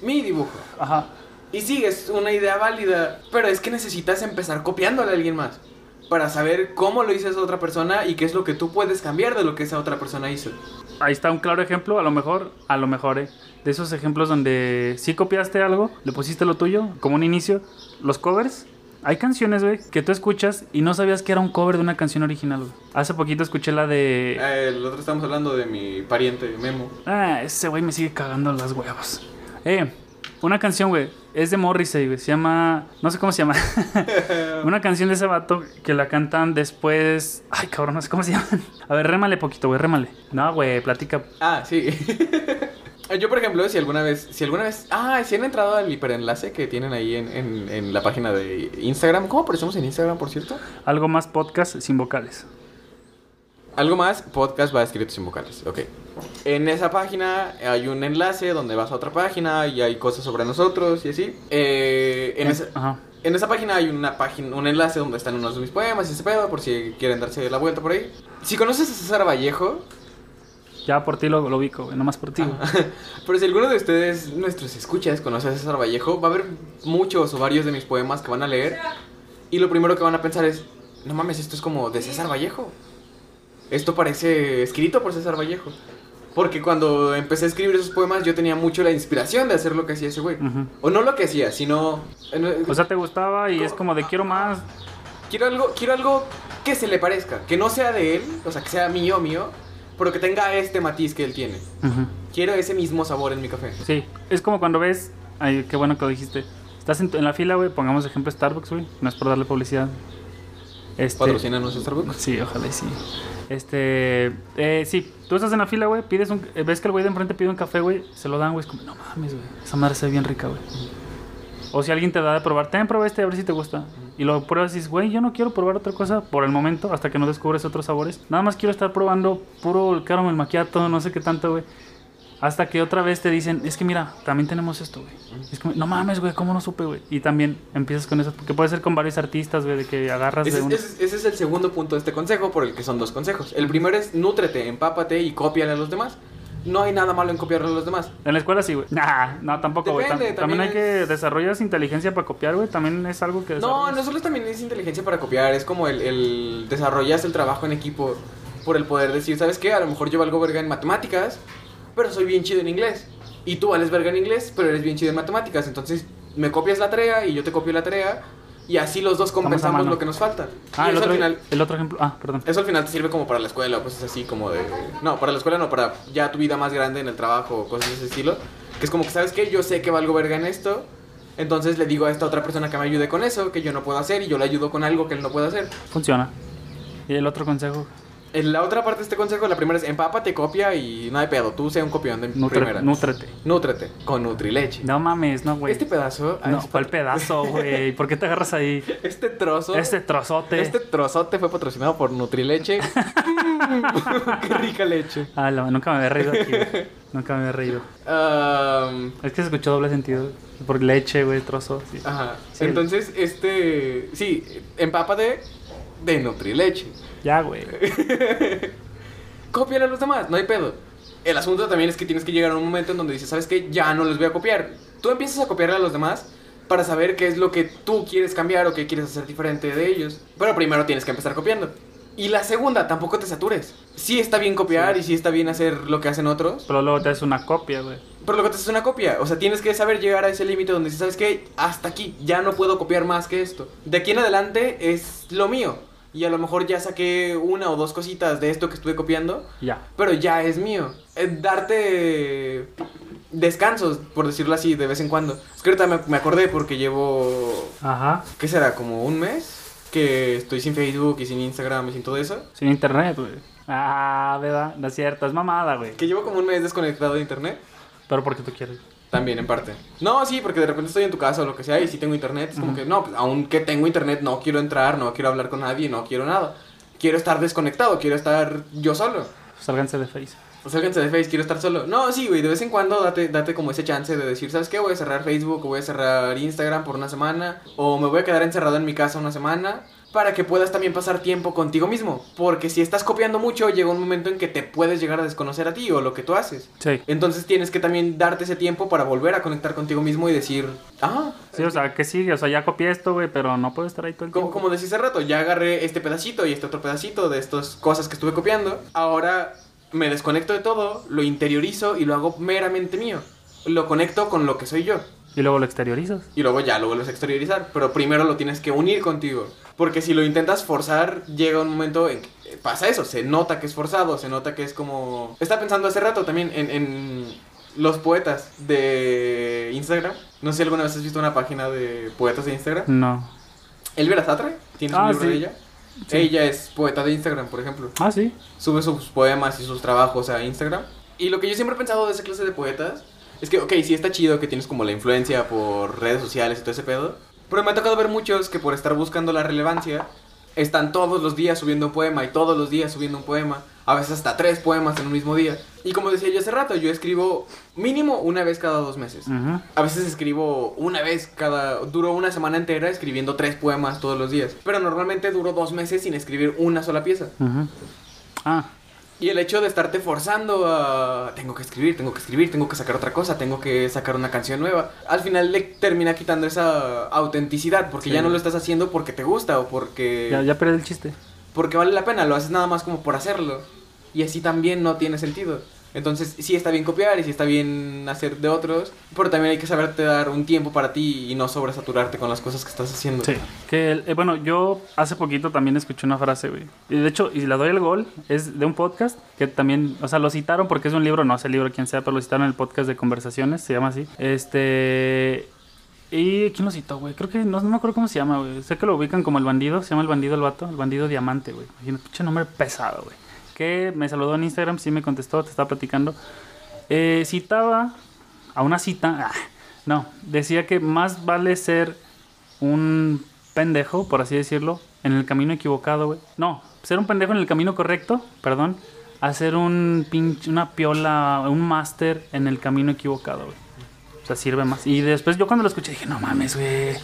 mi dibujo. Ajá. Y sí, es una idea válida, pero es que necesitas empezar copiándole a alguien más para saber cómo lo hizo esa otra persona y qué es lo que tú puedes cambiar de lo que esa otra persona hizo. Ahí está un claro ejemplo, a lo mejor, a lo mejor, ¿eh? De esos ejemplos donde sí copiaste algo, le pusiste lo tuyo, como un inicio, los covers. Hay canciones, güey, que tú escuchas y no sabías que era un cover de una canción original, güey. Hace poquito escuché la de... Eh, el otro estamos hablando de mi pariente Memo. Ah, ese güey me sigue cagando las huevos. Eh, una canción, güey, es de Morrissey, güey. Se llama. No sé cómo se llama. [LAUGHS] [LAUGHS] una canción de ese vato que la cantan después. Ay, cabrón, no sé cómo se llaman. A ver, rémale poquito, güey, rémale. No, güey, platica. Ah, sí. [LAUGHS] Yo, por ejemplo, si alguna vez, si alguna vez, ah, si han entrado al hiperenlace que tienen ahí en, en, en la página de Instagram, ¿cómo aparecemos en Instagram, por cierto? Algo más podcast sin vocales. Algo más, podcast va escrito sin vocales, ok. En esa página hay un enlace donde vas a otra página y hay cosas sobre nosotros y así. Eh, en, esa, Ajá. en esa página hay una página, un enlace donde están unos de mis poemas y ese pedo, por si quieren darse la vuelta por ahí. Si conoces a César Vallejo, Ya por ti lo, lo ubico, güey, nomás por ti, güey. [LAUGHS] Pero si alguno de ustedes, nuestros escuchas, conoce a César Vallejo, va a haber muchos o varios de mis poemas que van a leer. Y lo primero que van a pensar es, no mames, esto es como de César Vallejo. Esto parece escrito por César Vallejo. Porque cuando empecé a escribir esos poemas yo tenía mucho la inspiración de hacer lo que hacía ese güey. O no lo que hacía, sino... O sea, te gustaba y es como de quiero más. quiero, algo, quiero algo que se le parezca. Que no sea de él, o sea, que sea mío, mío. Pero que tenga este matiz que él tiene. Quiero ese mismo sabor en mi café. Sí, es como cuando ves. Ay, qué bueno que lo dijiste. Estás en, en la fila, güey, pongamos ejemplo Starbucks, güey. No es por darle publicidad. Este, ¿Patrocinan nuestro Starbucks? Sí, ojalá y sí. Este, eh, sí, tú estás en la fila, güey, pides un, eh, ves que el güey de enfrente pide un café, güey, se lo dan, güey, es como, no mames, güey, esa madre se ve bien rica, güey. O si alguien te da de probar, ten, prueba este a ver si te gusta. Y lo pruebas y dices, güey, yo no quiero probar otra cosa por el momento, hasta que no descubres otros sabores. Nada más quiero estar probando puro el caramel macchiato, no sé qué tanto, güey. Hasta que otra vez te dicen, es que mira, también tenemos esto, güey. Es como, no mames, güey, ¿cómo no supe, güey? Y también empiezas con eso, porque puede ser con varios artistas, güey, de que agarras Ese, de uno. ese- ese es el segundo punto de este consejo, por el que son dos consejos. El primero es nútrete, empápate y cópiale a los demás. No hay nada malo en copiarle a los demás. En la escuela sí, güey. Nah, no, tampoco, güey. Depende, Tam- también, hay también que es- desarrollar inteligencia para copiar, güey. También es algo que No, desarrollas. no solo también es inteligencia para copiar, es como el, el desarrollas el trabajo en equipo por el poder decir, ¿sabes qué? A lo mejor yo valgo verga en matemáticas, pero soy bien chido en inglés. Y tú vales verga en inglés, pero eres bien chido en matemáticas. Entonces me copias la tarea y yo te copio la tarea. Y así los dos compensamos lo que nos falta. Ah, y el eso otro, al final el otro ejemplo. Ah, perdón. Eso al final te sirve como para la escuela o cosas así como de... No, para la escuela no, para ya tu vida más grande en el trabajo o cosas de ese estilo. Que es como que, ¿sabes qué? Yo sé que valgo verga en esto. Entonces le digo a esta otra persona que me ayude con eso, que yo no puedo hacer, y yo le ayudo con algo que él no puede hacer. Funciona. Y el otro consejo, En la otra parte de este consejo, la primera es empápate, copia y no hay pedo. Tú sé un copión de nutre- primera. nútrete. Nútrete con Nutrileche. No mames, no, güey. Este pedazo... No, ¿cuál pedazo, [LAUGHS] güey? ¿Por qué te agarras ahí? Este trozo... Este trozote. Este trozote fue patrocinado por Nutrileche. [LAUGHS] [LAUGHS] ¡Qué rica leche! Ah, la- nunca me había reído aquí. Nunca me había reído. Es que se escuchó doble sentido. Por leche, güey, trozo. sí. Ajá. Sí. Entonces, este. Sí, empápate de Nutrileche. Ya, güey. [LAUGHS] Cópiale a los demás, no hay pedo. El asunto también es que tienes que llegar a un momento en donde dices, ¿sabes qué? Ya no les voy a copiar. Tú empiezas a copiarle a los demás para saber qué es lo que tú quieres cambiar o qué quieres hacer diferente de ellos. Pero primero tienes que empezar copiando. Y la segunda, tampoco te satures. Sí está bien copiar y sí está bien hacer lo que hacen otros. Pero luego te haces una copia, güey. Pero que te haces es una copia. O sea, tienes que saber llegar a ese límite donde dices, ¿sabes qué? Hasta aquí, ya no puedo copiar más que esto. De aquí en adelante es lo mío. Y a lo mejor ya saqué una o dos cositas de esto que estuve copiando. Ya. Pero ya es mío. Eh, darte descansos, por decirlo así, de vez en cuando. Es que ahorita me, me acordé porque llevo, Ajá. ¿qué será? Como un mes que estoy sin Facebook y sin Instagram y sin todo eso. Sin internet, güey. Ah, ¿verdad? No es cierto, es mamada, güey. Que llevo como un mes desconectado de internet. Pero porque tú quieres. También, en parte. No, sí, porque de repente estoy en tu casa o lo que sea y si tengo internet, es como que, no, pues, aunque tengo internet, no quiero entrar, no quiero hablar con nadie, no quiero nada. Quiero estar desconectado, quiero estar yo solo. Sálganse de Face. O sálganse de Face, quiero estar solo. No, sí, güey, de vez en cuando date, date como ese chance de decir, ¿sabes qué? Voy a cerrar Facebook o voy a cerrar Instagram por una semana. O me voy a quedar encerrado en mi casa una semana. Para que puedas también pasar tiempo contigo mismo. Porque si estás copiando mucho, llega un momento en que te puedes llegar a desconocer a ti o lo que tú haces. Sí. Entonces tienes que también darte ese tiempo para volver a conectar contigo mismo y decir, ah, Sí, o sea, que sigue. O sea, ya copié esto, güey, pero no puedo estar ahí todo el como, tiempo. como decía hace rato, ya agarré este pedacito y este otro pedacito de estas cosas que estuve copiando. Ahora me desconecto de todo, lo interiorizo y lo hago meramente mío. Lo conecto con lo que soy yo. Y luego lo exteriorizas. Y luego ya lo vuelves a exteriorizar. Pero primero lo tienes que unir contigo. Porque si lo intentas forzar, llega un momento en que eh, pasa eso. Se nota que es forzado, se nota que es como... Estaba pensando hace rato también en, en los poetas de Instagram. No sé si alguna vez has visto una página de poetas de Instagram. No. Elvira Satre, ¿tienes Ah, un libro sí. de ella? Sí. Ella es poeta de Instagram, por ejemplo. Ah, sí. Sube sus poemas y sus trabajos a Instagram. Y lo que yo siempre he pensado de esa clase de poetas es que, ok, sí está chido que tienes como la influencia por redes sociales y todo ese pedo. Pero me ha tocado ver muchos que por estar buscando la relevancia están todos los días subiendo un poema y todos los días subiendo un poema. A veces hasta tres poemas en un mismo día. Y como decía yo hace rato, yo escribo mínimo una vez cada dos meses. A veces escribo una vez cada... Duro una semana entera escribiendo tres poemas todos los días. Pero normalmente duro dos meses sin escribir una sola pieza. Ujú. Ah, Y el hecho de estarte forzando a... Tengo que escribir, tengo que escribir, tengo que sacar otra cosa, tengo que sacar una canción nueva. Al final le termina quitando esa autenticidad. Porque Sí. ya no lo estás haciendo porque te gusta o porque... ya, ya perdí el chiste. Porque vale la pena, lo haces nada más como por hacerlo. Y así también no tiene sentido. Entonces, sí está bien copiar y sí está bien hacer de otros, pero también hay que saberte dar un tiempo para ti y no sobresaturarte con las cosas que estás haciendo. Sí. Que, el- eh, bueno, yo hace poquito también escuché una frase, güey. Y de hecho, y le doy el gol, es de un podcast que también, o sea, lo citaron porque es un libro, no sé el libro quién sea, pero lo citaron en el podcast de conversaciones, se llama así. Este. ¿Y quién lo citó, güey? Creo que no, no me acuerdo cómo se llama, güey. Sé que lo ubican como el bandido, se llama el bandido el vato, el bandido diamante, güey. Imagínate, pinche nombre pesado, güey. Que me saludó en Instagram, sí me contestó, te estaba platicando. Eh, citaba a una cita, ah, no, decía que más vale ser un pendejo, por así decirlo, en el camino equivocado, güey. No, ser un pendejo en el camino correcto, perdón, a ser un pinche, una piola, un máster en el camino equivocado, güey. O sea, sirve más. Y después yo cuando lo escuché dije, no mames, güey.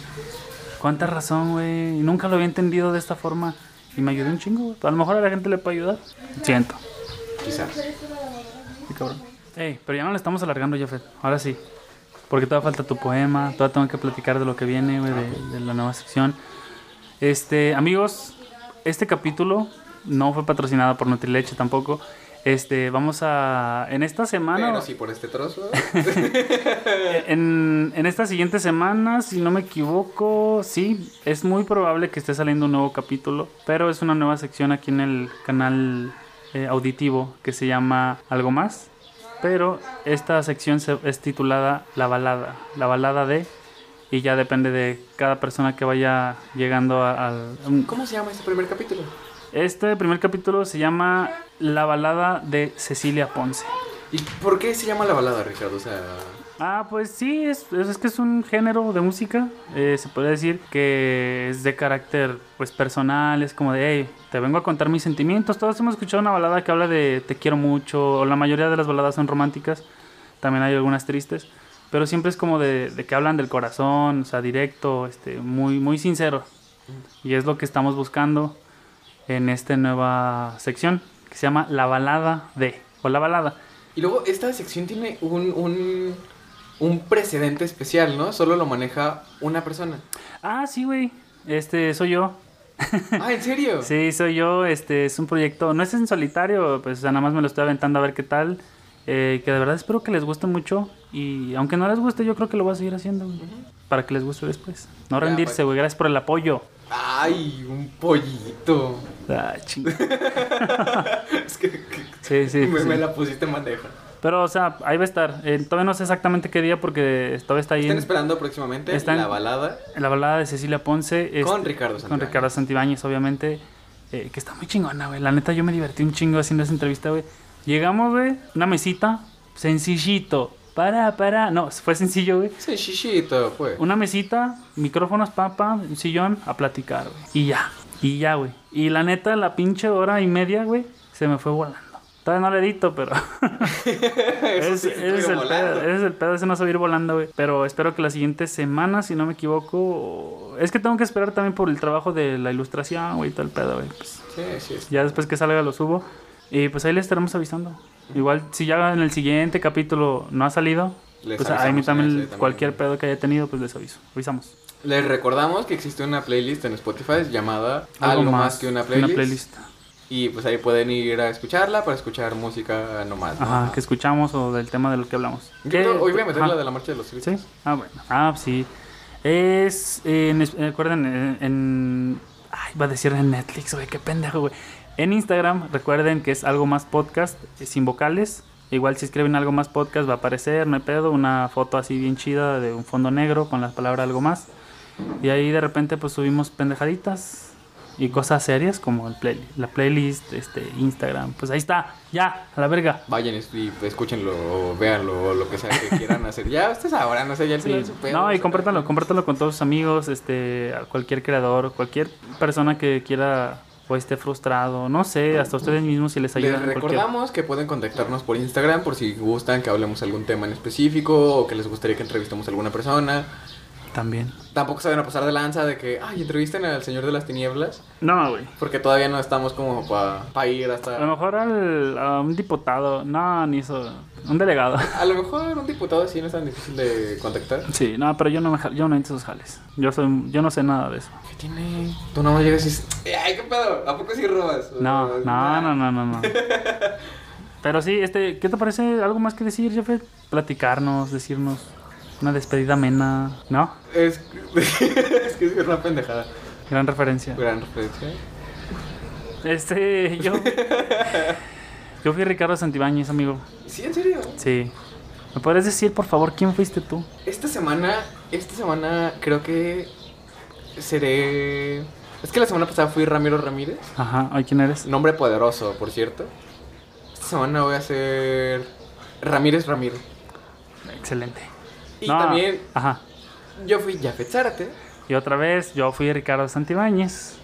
Cuánta razón, güey. Nunca lo había entendido de esta forma. Y me ayudó un chingo. A lo mejor a la gente le puede ayudar. Siento. Quizás. Sí, cabrón. Ey, pero ya no le estamos alargando, Jeffet. Ahora sí. Porque todavía falta tu poema. Todavía tengo que platicar de lo que viene, güey, de, de la nueva sección. Este, amigos, este capítulo no fue patrocinado por Nutrileche tampoco. Este, vamos a. En esta semana. Pero sí por este trozo. [LAUGHS] En, en esta siguiente semana, si no me equivoco, sí, es muy probable que esté saliendo un nuevo capítulo, pero es una nueva sección aquí en el canal eh, auditivo que se llama Algo Más. Pero esta sección se- es titulada La Balada, la balada de, y ya depende de cada persona que vaya llegando a- al... ¿Cómo se llama este primer capítulo? Este primer capítulo se llama La Balada de Cecilia Ponce. ¿Y por qué se llama la balada, Ricardo? O sea, Ah, pues sí, es, que es un género de música, eh, se puede decir que es de carácter pues personal, es como de, hey, te vengo a contar mis sentimientos. Todos hemos escuchado una balada que habla de te quiero mucho, o la mayoría de las baladas son románticas, también hay algunas tristes, pero siempre es como de, de que hablan del corazón, o sea, directo, este, muy, muy sincero. Y es lo que estamos buscando en esta nueva sección, que se llama La Balada de, o La Balada. Y luego esta sección tiene un, un, un precedente especial, ¿no? Solo lo maneja una persona. Ah, sí, güey. Este, soy yo. [LAUGHS] Ah, ¿en serio? Sí, soy yo. Este es un proyecto, no es en solitario, pues o sea, nada más me lo estoy aventando a ver qué tal. Eh, que de verdad espero que les guste mucho. Y aunque no les guste, yo creo que lo voy a seguir haciendo, güey, Para que les guste después. No rendirse, pues. güey. Gracias por el apoyo. Ay, un pollito. Ah, [LAUGHS] es que, que- Sí, sí. me, sí. me la pusiste en bandeja. Pero, o sea, ahí va a estar. Eh, todavía no sé exactamente qué día porque todavía está ahí Están en, esperando próximamente Están- la balada en la balada de Cecilia Ponce. este, con Ricardo Con Santibáñez. Ricardo Santibáñez, obviamente. eh, que está muy chingona, güey. La neta, yo me divertí un chingo haciendo esa entrevista, güey. Llegamos, güey, una mesita, sencillito. Para, para. No, fue sencillo, güey. Sí, shishito, pues. Una mesita, micrófonos, papa, un sillón, a platicar, güey. Y ya. Y ya, güey. Y la neta, la pinche hora y media, güey, se me fue volando. Todavía no lo edito, pero. [LAUGHS] Es- sí, ese, es el pedo, ese es el pedo, ese no se va a ir volando, güey. Pero espero que la siguiente semana, si no me equivoco. Es que tengo que esperar también por el trabajo de la ilustración, güey, el pedo, güey. Pues, Sí, sí, sí. ya después que salga lo subo. Y pues ahí les estaremos avisando. Igual, si ya en el siguiente capítulo no ha salido, Les pues a mí también. cualquier pedo que haya tenido, pues les aviso. Avisamos. Les recordamos que existe una playlist en Spotify llamada Algo Algo, más, más que una playlist. una playlist. Y pues ahí pueden ir a escucharla para escuchar música nomás. ¿no? Ajá, que escuchamos o del tema del que hablamos. Hoy voy a meter Ajá. la de la marcha de los ¿Sí? tristes. Ah, bueno. Ah, sí. Es. eh, eh, recuerden, en, en- Ay, va a decir en Netflix, güey, qué pendejo, güey. En Instagram, recuerden que es algo más podcast, eh, sin vocales. Igual si escriben algo más podcast va a aparecer, no hay pedo. Una foto así bien chida de un fondo negro con la palabra algo más. Y ahí de repente pues subimos pendejaditas y cosas serias como el play, la playlist, este, Instagram. Pues ahí está, ya, a la verga. Vayan y escúchenlo o véanlo o lo que sea que quieran [LAUGHS] hacer. Ya ustedes ahora, no sé, ya el Sí. No, y o sea, compártanlo, compártanlo con todos sus amigos, este, a cualquier creador, cualquier persona que quiera o esté frustrado, no sé, hasta ustedes mismos si les Les ayudan. cualquier- recordamos que pueden contactarnos por Instagram por si gustan que hablemos algún tema en específico o que les gustaría que entrevistemos a alguna persona. También. Tampoco se van a pasar de lanza de que, ay, entrevisten al Señor de las Tinieblas, No, güey. porque todavía no estamos como para ir hasta... A lo mejor al, a un diputado, no, ni eso, un delegado. A lo mejor un diputado sí no es tan difícil de contactar. Sí, no, pero yo no me ja- yo no entro esos jales. Yo soy, yo no sé nada de eso. ¿Qué tiene? Tú no llegas y dices, ay, qué pedo, ¿a poco sí robas? No, no, nah. no, no, no, no. [LAUGHS] Pero sí, este, ¿qué te parece? ¿Algo más que decir, Jeffet? Platicarnos, decirnos una despedida amena, ¿no? Es, [LAUGHS] es que es una pendejada. Gran referencia. Gran referencia. Este, yo. [LAUGHS] Yo fui Ricardo Santibáñez, amigo. Sí, en serio. Sí. ¿Me podrías decir, por favor, quién fuiste tú? Esta semana, esta semana creo que seré... Es que la semana pasada fui Ramiro Ramírez. Ajá, ¿hoy quién eres? Nombre poderoso, por cierto. Esta semana voy a ser Ramírez Ramiro. Excelente. Y No, también Ajá. yo fui Jafet Zárate. Y otra vez, yo fui Ricardo Santibáñez.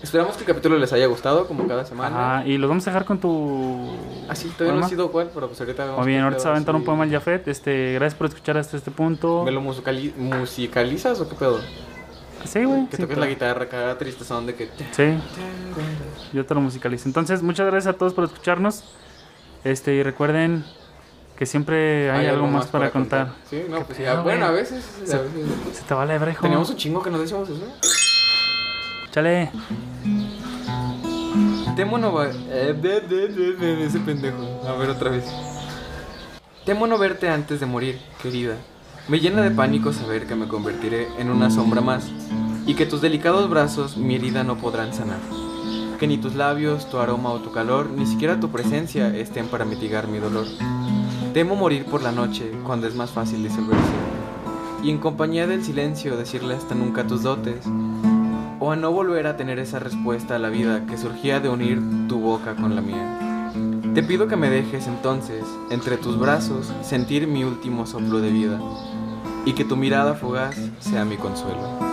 Esperamos que el capítulo les haya gustado, como cada semana. Ajá, y los vamos a dejar con tu. Así, todavía no ha sido cuál, pero pues ahorita vamos Muy bien, ahorita se va a aventar un poema al Jafet. Este, gracias por escuchar hasta este punto. ¿Me lo musicali- musicalizas o qué pedo? Sí, güey. Que sí, toques pero- la guitarra acá tristezón de que... Sí, yo te lo musicalizo. Entonces, muchas gracias a todos por escucharnos. Este, y recuerden que siempre hay, algo, más para, contar. Sí, no, pues pedo, bueno, a veces, a veces... Se te vale, brejo. Teníamos un chingo que nos decíamos eso. Chale. Temo no va... eh, ese pendejo. A ver otra vez. Temo no verte antes de morir, querida. Me llena de pánico saber que me convertiré en una sombra más y que tus delicados brazos mi herida no podrán sanar. Que ni tus labios, tu aroma o tu calor, ni siquiera tu presencia estén para mitigar mi dolor. Temo morir por la noche cuando es más fácil disolverse y en compañía del silencio decirle hasta nunca tus dotes o a no volver a tener esa respuesta a la vida que surgía de unir tu boca con la mía. Te pido que me dejes entonces, entre tus brazos, sentir mi último soplo de vida y que tu mirada fugaz sea mi consuelo.